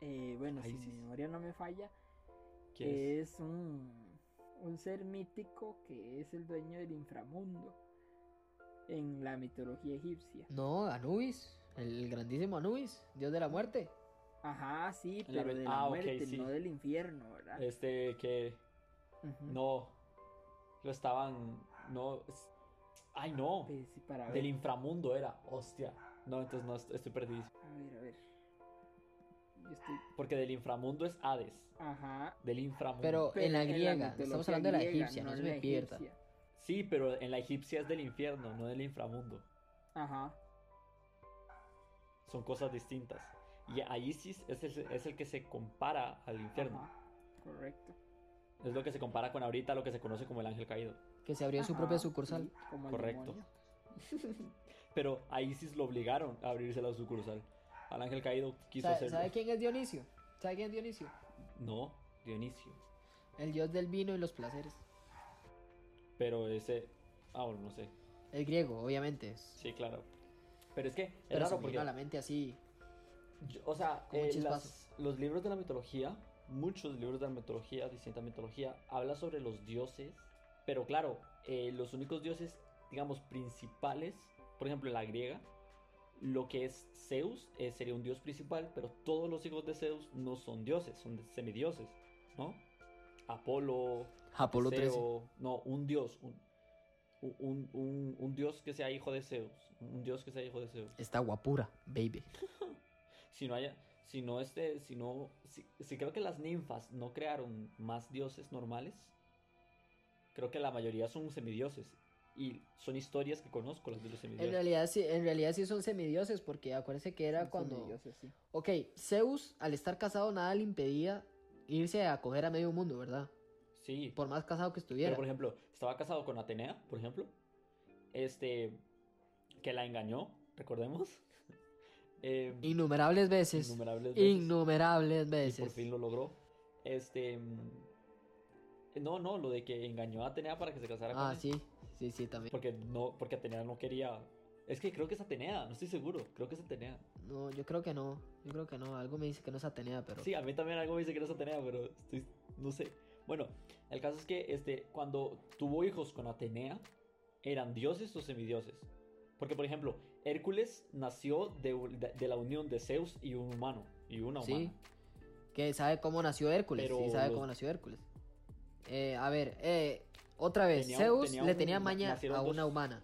Eh, bueno, ¿A si mi memoria no me falla, ¿quién es? es un, un ser mítico que es el dueño del inframundo en la mitología egipcia. No, Anubis, el grandísimo Anubis, dios de la muerte. Ajá, sí, la pero de la ah, ok, muerte, sí. no del infierno, ¿verdad? Este, que... No. Lo estaban. No. es- Ay, no. Pues, sí, para ver. Del inframundo era. Hostia. No, entonces no est- estoy perdido. A ver, a ver. Yo estoy. Porque del inframundo es Hades. Ajá. Del inframundo. Pero en la griega, estamos hablando de la egipcia, no en se me la pierda. Sí, pero en la egipcia es del infierno, no del inframundo. Ajá. Son cosas distintas. Y a Isis es el, es el que se compara al infierno. Ajá, Correcto. Es lo que se compara con ahorita lo que se conoce como el ángel caído. Que se abrió su propia sucursal. sí, como el Correcto. demonio. [LAUGHS] Pero a Isis lo obligaron a abrirse la sucursal. Al ángel caído quiso ¿Sabe, hacerlo. sabe quién es Dionisio? ¿Sabe quién es Dionisio? No, Dionisio. El dios del vino y los placeres. Pero ese. Ah, bueno, no sé. El griego, obviamente. Es, Sí, claro. Pero es que pero raro porque. la mente así. yo- o sea, eh, las- los libros de la mitología, muchos libros de la mitología, distinta mitología, habla sobre los dioses. Pero claro, eh, los únicos dioses, digamos, principales, por ejemplo, en la griega, lo que es Zeus eh, sería un dios principal, pero todos los hijos de Zeus no son dioses, son semidioses, ¿no? Apolo, Apolo 13. Teseo, no, un dios, un, un, un- un dios que sea hijo de Zeus, un dios que sea hijo de Zeus. Está guapura, baby. [LAUGHS] Si no haya, si no este, si no, si, si creo que las ninfas no crearon más dioses normales, creo que la mayoría son semidioses y son historias que conozco las de los En semidioses. realidad, sí, en realidad sí son semidioses, porque acuérdese que era Son cuando. semidioses, sí. Ok, Zeus, al estar casado, nada le impedía irse a coger a medio mundo, ¿verdad? Sí, Por más casado que pero estuviera. por ejemplo, estaba casado con Atenea, por ejemplo, este, que la engañó, recordemos, [LAUGHS] Eh, Innumerables veces. innumerables veces. Innumerables y veces. por fin lo logró. Este. mm, No, no, lo de que engañó a Atenea para que se casara con Ah, sí, sí, sí, también. Porque no, porque Atenea no quería. Es que creo que es Atenea, no estoy seguro. Creo que es Atenea. No, yo creo que no. Yo creo que no. Algo me dice que no es Atenea, pero. Sí, a mí también algo me dice que no es Atenea, pero estoy. No sé. Bueno, el caso es que este, cuando tuvo hijos con Atenea, ¿eran dioses o semidioses? Porque, por ejemplo, Hércules nació de, de- de la unión de Zeus y un humano. Y una Sí. humana. Que sabe cómo nació Hércules. Pero sí, sabe los- cómo nació Hércules. Eh, a ver, eh, otra vez. Tenía- Zeus tenía le tenía maña a dos- una humana.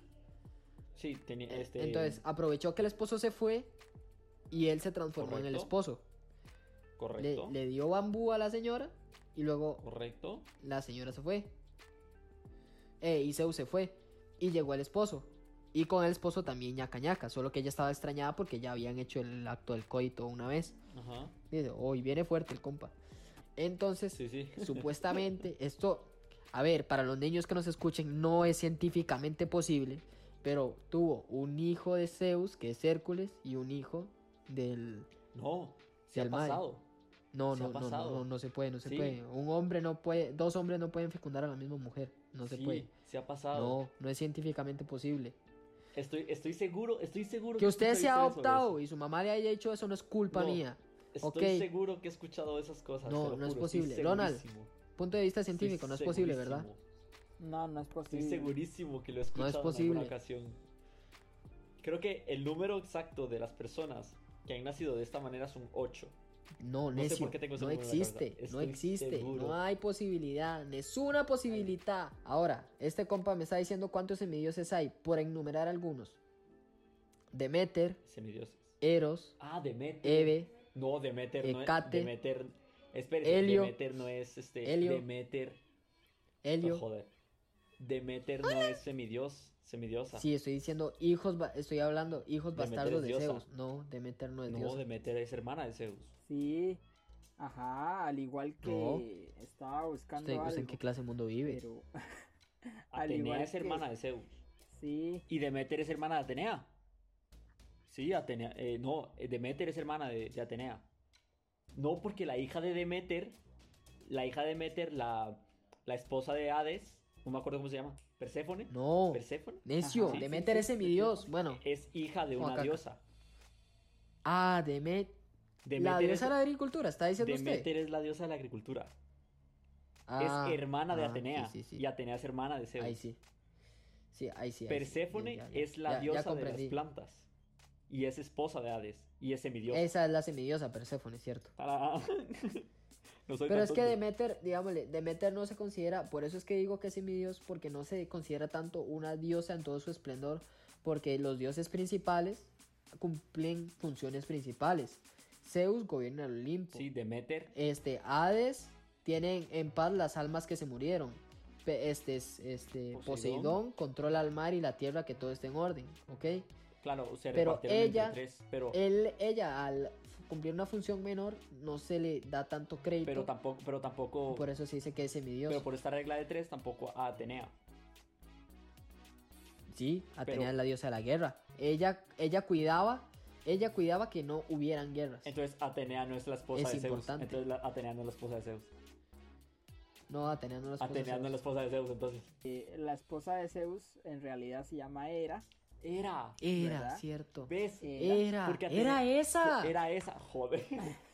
Sí, tenía Eh, este. Entonces, aprovechó que el esposo se fue y él se transformó en el Correcto. esposo. Le, Correcto. le dio bambú a la señora y luego Correcto. la señora se fue. Eh, y Zeus se fue. Y llegó el esposo. Y con el esposo también ñaca ñaca. Solo que ella estaba extrañada porque ya habían hecho el acto del coito una vez. Ajá. Dice, hoy viene fuerte el compa. Entonces, Sí, sí. [LAUGHS] supuestamente, esto, a ver, para los niños que nos escuchen, no es científicamente posible. Pero tuvo un hijo de Zeus, que es Hércules, y un hijo del. No, se ha Del pasado. No, no, no, no, no, no se puede, no se Sí. puede. Un hombre no puede, dos hombres no pueden fecundar a la misma mujer. No se sí, puede. se ha pasado. No, no es científicamente posible. Estoy, estoy seguro, estoy seguro Que usted se ha adoptado y su mamá le haya hecho eso no es culpa No. mía. Estoy seguro que he escuchado esas cosas. No, no es posible. Ronald. Punto de vista Estoy científico, no es posible, ¿verdad? No, no es posible. Estoy segurísimo que lo he No es escuchado en posible. alguna ocasión. Creo que el número exacto de las personas que han nacido de esta manera son 8. No, No sé necio. por qué tengo ese no existe, no existe. seguro. No hay posibilidad. Es una posibilidad. Ahora, este compa me está diciendo cuántos semidioses hay, por enumerar algunos. Demeter, Semidioses. Eros, Ah, Demeter. Eve, No, Demeter no es. Demeter. Espérese, Helio, Demeter no es este. Helio, Demeter. Helio. No, joder. Demeter no es semidios. Semidiosa. Sí, estoy diciendo hijos, estoy hablando hijos Demeter bastardos de. Zeus. No, Demeter no es no, diosa. Demeter es hermana de Zeus. Sí. Ajá, al igual que No. estaba buscando ¿Usted, usted en algo, qué clase de mundo vive? pero [LAUGHS] Al Atenea igual es que- hermana de Zeus. sí, Y Demeter es hermana de Atenea. Sí, Atenea. eh, no, eh, Demeter es hermana de, de Atenea. No, porque la hija de Demeter, la hija de Demeter, la, la esposa de Hades, no me acuerdo cómo se llama, Perséfone. No, Perséfone. necio, sí, Demeter sí, es sí, semidios. sí. Bueno, Es hija de una diosa. ah, Demet, la Demeter diosa es, de la agricultura, ¿está diciendo usted? Demeter es la diosa de la agricultura. Ah, es hermana de ah, Atenea. sí, sí, sí. Y Atenea es hermana de Zeus. Ahí sí. Sí, ahí sí. ahí. Perséfone Ya, ya, es la ya- diosa de las plantas. Y es esposa de Hades. Y es semidiosa. Esa es la semidiosa, Perséfone, cierto. Para- [LAUGHS] no soy Pero es que. Demeter, digámosle, Demeter no se considera, por eso es que digo que es semidios, porque no se considera tanto una diosa en todo su esplendor, porque los dioses principales cumplen funciones principales. Zeus gobierna el Olimpo. Sí, Demeter. Este, Hades tienen en paz las almas que se murieron. Este, es- este, Poseidón. Poseidón. controla el mar y la tierra que todo esté en orden, ¿ok? Claro, se Pero entre ella- tres, pero, Él, ella al cumplir una función menor no se le da tanto crédito, pero tampoco, pero tampoco, por eso se dice que es semidiosa. pero por esta regla de tres tampoco a Atenea. Sí, Atenea Pero- es la diosa de la guerra. Ella, ella cuidaba, ella cuidaba que no hubieran guerras. Entonces Atenea no es la esposa Es de Zeus. importante. Entonces la- Atenea no es la esposa de Zeus. No, Atenea no es la esposa de Atenea no es la Zeus. esposa de Zeus, entonces. Eh, la esposa de Zeus en realidad se llama Hera. Era. Era, ¿verdad? cierto. ¿Ves? Era, Porque era esa. Era esa, joder. [LAUGHS]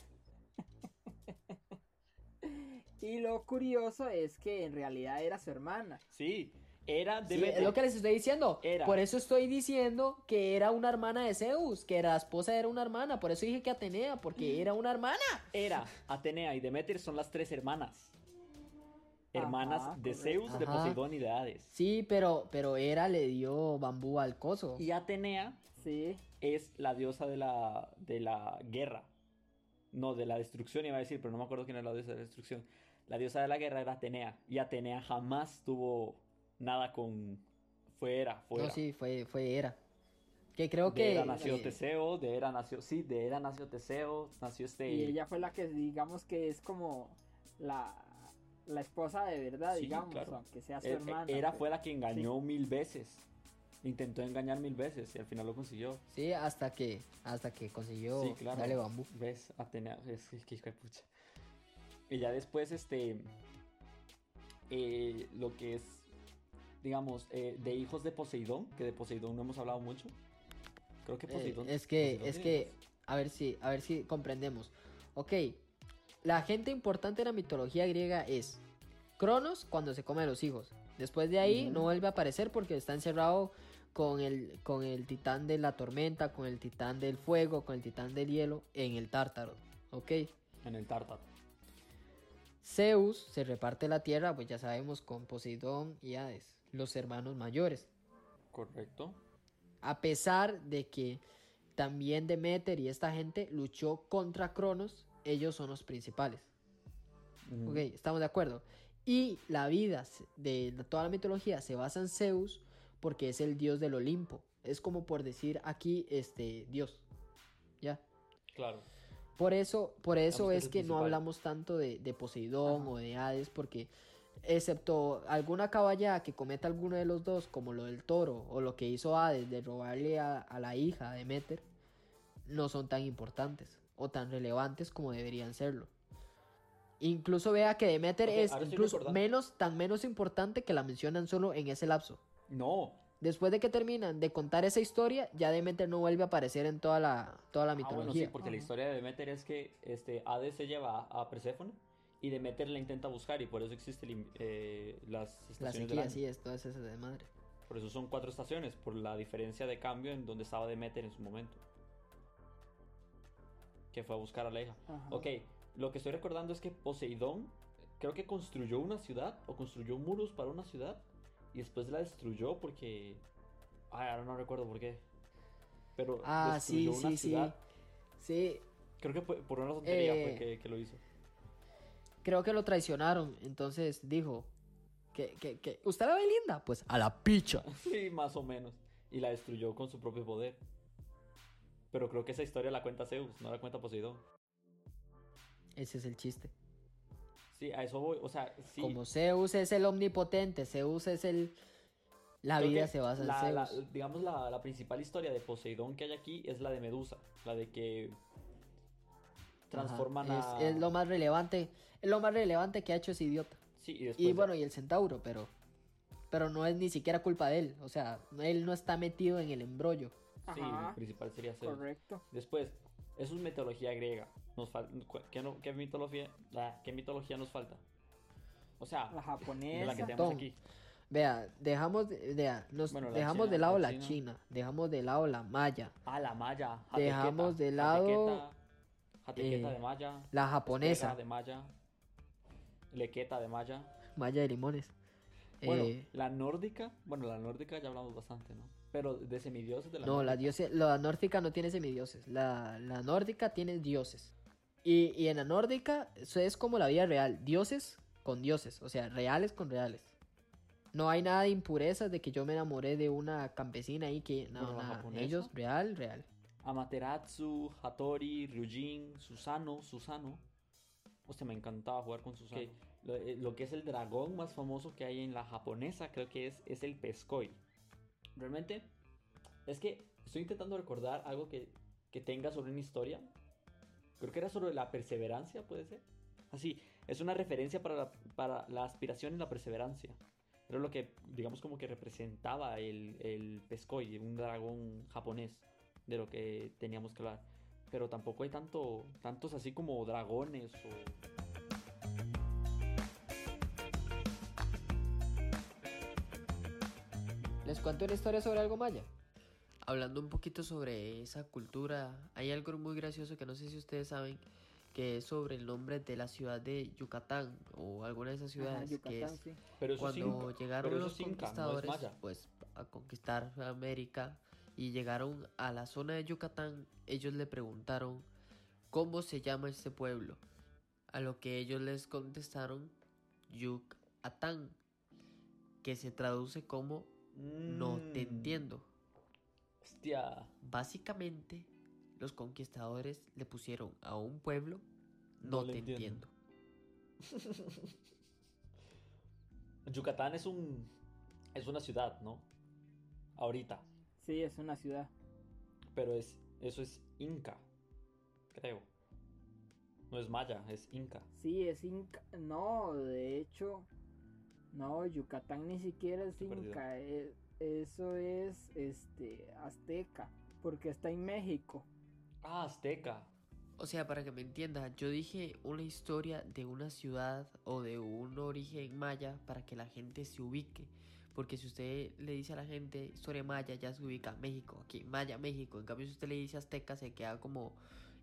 Y lo curioso es que en realidad era su hermana. Sí, era Sí, Demeter. es lo que les estoy diciendo. Era. Por eso estoy diciendo que era una hermana de Zeus, que la esposa era una hermana. Por eso dije que Atenea, porque [GASPS] era una hermana. Era Atenea y Demeter son las tres hermanas. Hermanas Ajá, de. Zeus, de. Poseidón y de Hades. Sí, pero, pero Hera le dio bambú al coso. Y Atenea Sí, es la diosa de la, de la guerra. No, de la destrucción iba a decir, pero no me acuerdo quién era la diosa de la destrucción. La diosa de la guerra era Atenea. Y Atenea jamás tuvo nada con... Fue Hera, fue No, sí, fue, fue Hera. Que creo De que. Hera nació eh, Teseo, de Hera nació... Sí, de Hera nació Teseo, nació este... y ella fue la que digamos que es como la, la esposa de verdad, Sí, digamos, claro. aunque sea su Eh, eh, hermana. Hera pues. fue la que engañó mil veces. Intentó engañar mil veces y al final lo consiguió. Sí, hasta que, hasta que consiguió Sí, claro. darle bambú. ¿Ves? Atenea, es que que hijo de pucha. Y ya después, este. eh, lo que es, digamos, eh, de hijos de Poseidón, que de Poseidón no hemos hablado mucho. Creo que Eh, Poseidón. es que, Poseidón es que, hijos. a ver si, a ver si comprendemos. Ok, la gente importante en la mitología griega es Cronos cuando se come a los hijos. Después de ahí no vuelve a aparecer porque está encerrado con el, con el titán de la tormenta, con el titán del fuego, con el titán del hielo en el tártaro. Ok. En el Tártaro. Zeus se reparte la tierra, pues ya sabemos, con Poseidón y Hades, los hermanos mayores. Correcto. A pesar de que también Demeter y esta gente luchó contra Cronos, ellos son los principales. Ok, estamos de acuerdo. Y la vida de toda la mitología se basa en Zeus porque es el dios del Olimpo. Es como por decir aquí, este, Dios. ¿Ya? Claro. Por eso, por eso Digamos que es que no hablamos tanto de, de Poseidón Ajá. o de Hades, porque excepto alguna caballada que cometa alguno de los dos, como lo del toro o lo que hizo Hades de robarle a, a la hija de Demeter, no son tan importantes o tan relevantes como deberían serlo. Incluso vea que Demeter Ok, es incluso menos, tan menos importante que la mencionan solo en ese lapso. No. Después de que terminan de contar esa historia, ya Demeter no vuelve a aparecer en toda la, toda la Ah, bueno, sí, mitología. porque la historia de Demeter es que este, Hades se lleva a Perséfone y Demeter la intenta buscar y por eso existen las la estaciones del sequía, año. sí, es toda esa de madre. Por eso son cuatro estaciones, por la diferencia de cambio en donde estaba Demeter en su momento. Que fue a buscar a la hija. Ajá. Ok, lo que estoy recordando es que Poseidón creo que construyó una ciudad o construyó muros para una ciudad y después la destruyó porque... Ay, ahora no recuerdo por qué. Pero Ah, sí, destruyó una sí, sí. ciudad. Sí, Creo que fue- por una tontería Eh, fue que, que lo hizo. creo que lo traicionaron. Entonces dijo que, que, que ¿usted la ve linda? Pues a la picha. [LAUGHS] Sí, más o menos. Y la destruyó con su propio poder. Pero creo que esa historia la cuenta Zeus, no la cuenta Poseidón. Ese es el chiste. Sí, a eso voy. O sea, sí. Como Zeus es el omnipotente, Zeus es el... La creo vida se basa en la- la- Zeus. digamos, la, la principal historia de Poseidón que hay aquí es la de Medusa. La de que Ajá, transforman es, a... es lo más relevante. Es lo más relevante que ha hecho ese idiota. Sí, y después... Y bueno, y el centauro, pero... Pero no es ni siquiera culpa de él. O sea, él no está metido en el embrollo. Sí, Ajá. el principal sería Zeus. Correcto. Después, eso es mitología griega. Nos ¿qué, no- qué mitología, la- ¿Qué mitología nos falta? O sea, La de japonesa. la que tenemos Tom. aquí. Vea, dejamos, de, vea, nos Bueno, dejamos china, de lado la china. China, dejamos de lado la maya, Ah, la maya. Dejamos jatequeta, de lado, jatequeta, jatequeta eh, de maya. la japonesa, de maya. Lequeta de maya. maya de limones. Bueno, Eh, la nórdica. Bueno, la nórdica ya hablamos bastante, ¿no? Pero de semidioses de la no, la, nórdica. diose, la nórdica no tiene semidioses, la, la nórdica tiene dioses. Y, y en la nórdica eso es como la vida real, dioses con dioses, o sea, reales con reales. No hay nada de impurezas de que yo me enamoré de una campesina ahí que... No, Bueno, la nada, ellos real, real. Amaterasu, Hattori, Ryujin, Susano, Susano. Hostia, me encantaba jugar con Susano. Lo, eh, lo que es el dragón más famoso que hay en la japonesa, creo que es, es el Pescoy. Realmente, es que estoy intentando recordar algo que, que tenga sobre una historia. Creo que era sobre la perseverancia, puede ser. Así, es una referencia para la, para la aspiración y la perseverancia. Era lo que, digamos, como que representaba el, el Pescoy, un dragón japonés, de lo que teníamos que hablar. Pero tampoco hay tanto, tantos así como dragones o... Les cuento una historia sobre algo maya. Hablando un poquito sobre esa cultura, hay algo muy gracioso que no sé si ustedes saben, que es sobre el nombre de la ciudad de Yucatán o alguna de esas ciudades Ajá, que Yucatán, es sí. Pero cuando inca, llegaron pero los es inca, no es conquistadores maya. pues a conquistar América y llegaron a la zona de Yucatán, ellos le preguntaron cómo se llama este pueblo. A lo que ellos les contestaron Yucatán, que se traduce como no te Mm, entiendo. Hostia. Básicamente, los conquistadores le pusieron a un pueblo No te entiendo. entiendo. [LAUGHS] Yucatán es un es una ciudad, ¿no? Ahorita, Sí, es una ciudad. pero es eso es inca, creo. No es maya, es inca. Sí, es Inca. No, de hecho, no, Yucatán ni siquiera es Estoy. Inca. e- Eso es este Azteca, porque está en México. Ah, azteca. O sea, para que me entienda, yo dije una historia de una ciudad o de un origen maya para que la gente se ubique. Porque si usted le dice a la gente historia maya, ya se ubica México, aquí, Maya, México. En cambio, si usted le dice azteca, se queda como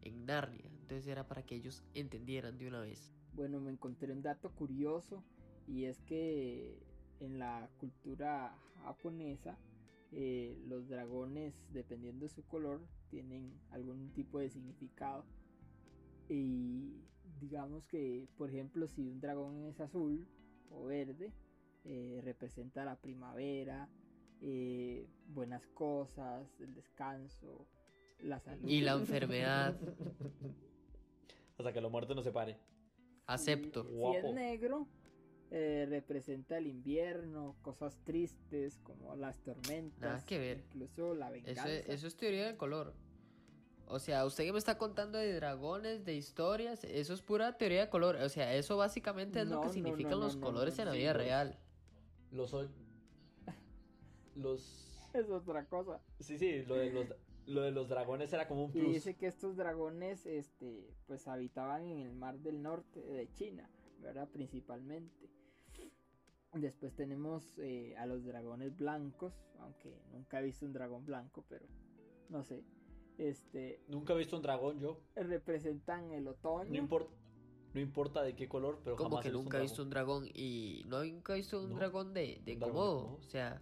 en Narnia. Entonces era para que ellos entendieran de una vez. Bueno, me encontré un dato curioso y es que en la cultura japonesa eh, los dragones, dependiendo de su color, tienen algún tipo de significado. Y digamos que, por ejemplo, si un dragón es azul o verde, eh, representa la primavera, eh, buenas cosas, el descanso, la salud. Y la enfermedad, [LAUGHS] Hasta que la muerte no se pare. acepto. Si, si Guapo. es negro, eh, representa el invierno, cosas tristes como las tormentas. Nada que ver. Incluso la Eso venganza. es, eso es teoría del color. O sea, usted que me está contando de dragones, de historias, eso es pura teoría de color. O sea, eso básicamente es No, lo que no, significan no, los no, colores no, en la vida real. Los [LAUGHS] los Es otra cosa. Sí, sí, lo de los lo de los dragones era como un Y plus. dice que estos dragones, este, pues habitaban en el mar del norte de China, ¿verdad? Principalmente. Después tenemos eh, a los dragones blancos, aunque nunca he visto un dragón blanco, pero no sé. Este, Nunca he visto un dragón yo. representan el otoño. No importa no importa de qué color, pero Como que nunca he un visto un dragón y no nunca he visto un No, dragón de, de un dragón de Komodo. Komodo. O sea,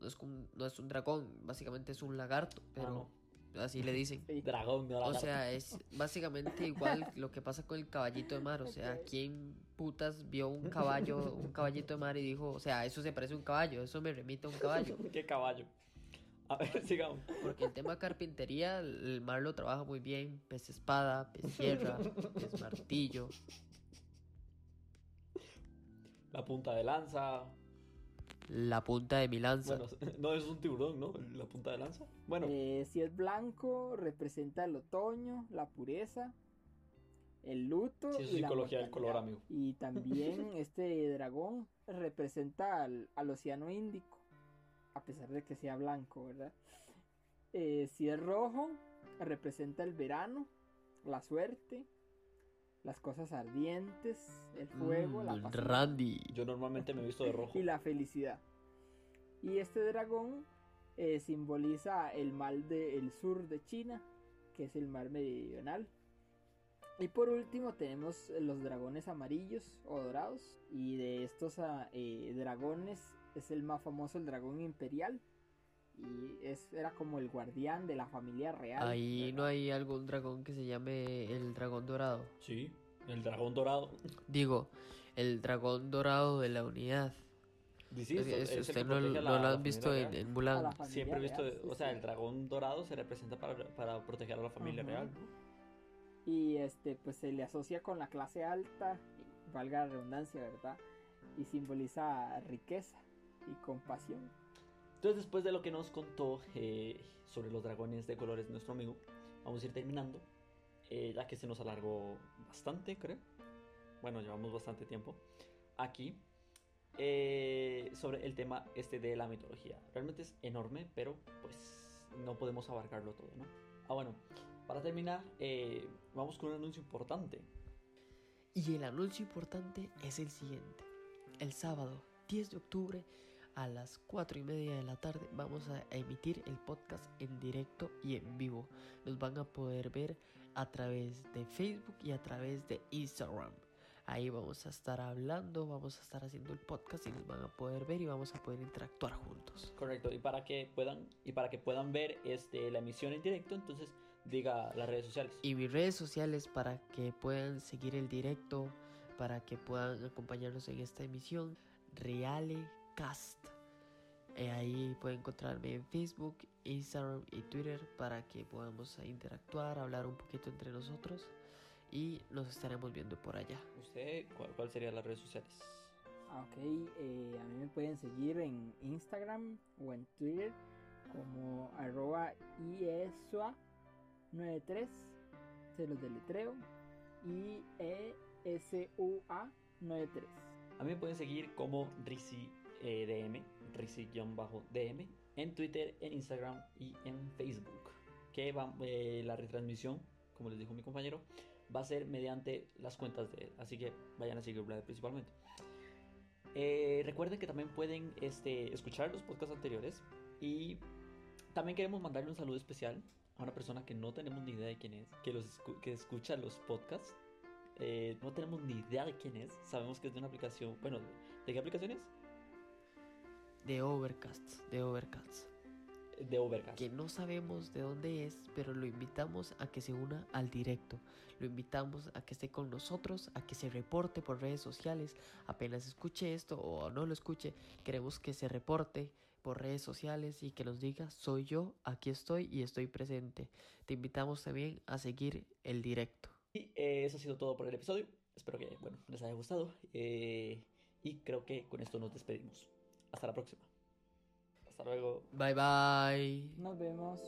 no es, un, no es un dragón, básicamente es un lagarto, pero Ah, así le dicen. Sí. Dragón, no O sea, es básicamente igual lo que pasa con el caballito de mar. O sea. ¿quién putas vio un caballo, un caballito de mar y dijo, o sea, eso se parece a un caballo, eso me remite a un caballo? [LAUGHS] qué caballo. A ver, sigamos. Porque el tema carpintería, el mar lo trabaja muy bien. Pez espada, pez sierra, [LAUGHS] pez martillo. La punta de lanza. La punta de mi lanza. Bueno, [LAUGHS] no es un tiburón, ¿no? La punta de lanza. Bueno, Eh, si es blanco, representa el otoño, la pureza, el luto. sí, es y la psicología del color, amigo. Y también [LAUGHS] este dragón representa al, al océano Índico, a pesar de que sea blanco, ¿verdad? Eh, si es rojo, representa el verano, la suerte, las cosas ardientes, el fuego, la Mm, pasión Randy. Yo normalmente me he visto de rojo. y la felicidad. Y este dragón eh, simboliza el mal del sur de China, que es el mar meridional. Y por último tenemos los dragones amarillos o dorados. Y de estos ah, eh, dragones es el más famoso, el dragón imperial. Y es, era como el guardián de la familia real. Ahí no hay algún dragón que se llame el dragón dorado. Sí, el dragón dorado. [LAUGHS] Digo, el dragón dorado de la unidad. Es- usted no, lo han visto en, Mulan. Siempre he visto, real, sí, o sea, sí. el dragón dorado se representa para, para proteger a la familia Ajá. real, y este pues se le asocia con la clase alta, y valga la redundancia, ¿verdad? Y simboliza riqueza y compasión. Entonces, después de lo que nos contó eh, sobre los dragones de colores nuestro amigo, vamos a ir terminando, eh, ya que se nos alargó bastante, creo. bueno, llevamos bastante tiempo aquí, eh, sobre el tema este de la mitología. Realmente es enorme, pero pues no podemos abarcarlo todo, ¿no? Ah, bueno, para terminar, eh, vamos con un anuncio importante. Y el anuncio importante es el siguiente. El sábado 10 de octubre a las 4 y media de la tarde vamos a emitir el podcast en directo y en vivo. Nos van a poder ver a través de Facebook y a través de Instagram. Ahí vamos a estar hablando, vamos a estar haciendo el podcast y nos van a poder ver y vamos a poder interactuar juntos. Correcto, y para que puedan, y para que puedan ver este, la emisión en directo, entonces diga las redes sociales. Y mis redes sociales para que puedan seguir el directo, para que puedan acompañarnos en esta emisión, Realecast. Eh, ahí pueden encontrarme en Facebook, Instagram y Twitter para que podamos interactuar, hablar un poquito entre nosotros y nos estaremos viendo por allá. ¿Usted cuál, cuál serían las redes sociales? Ah, Ok, eh, a mí me pueden seguir en Instagram o en Twitter como arroba iesua93, se los deletreo, i e s u a 93. A mí me pueden seguir como Risi eh, DM, Risi-DM, en Twitter, en Instagram y en Facebook. Que va, eh, la retransmisión, como les dijo mi compañero, va a ser mediante las cuentas de él. Así que vayan a seguirla principalmente. Eh, recuerden que también pueden este, escuchar los podcasts anteriores. Y también queremos mandarle un saludo especial a una persona que no tenemos ni idea de quién es, que, los escu- que escucha los podcasts. Eh, no tenemos ni idea de quién es. Sabemos que es de una aplicación. Bueno, ¿de, de qué aplicación es? De Overcast, de Overcast. De Overcast. que no sabemos de dónde es, pero lo invitamos a que se una al directo. Lo invitamos a que esté con nosotros, a que se reporte por redes sociales. Apenas escuche esto o no lo escuche, queremos que se reporte por redes sociales y que nos diga, soy yo, aquí estoy y estoy presente. Te invitamos también a seguir el directo. Y eh, eso ha sido todo por el episodio. Espero que bueno, les haya gustado. eh, y creo que con esto nos despedimos. Hasta la próxima. Hasta luego. Bye bye. Nos vemos.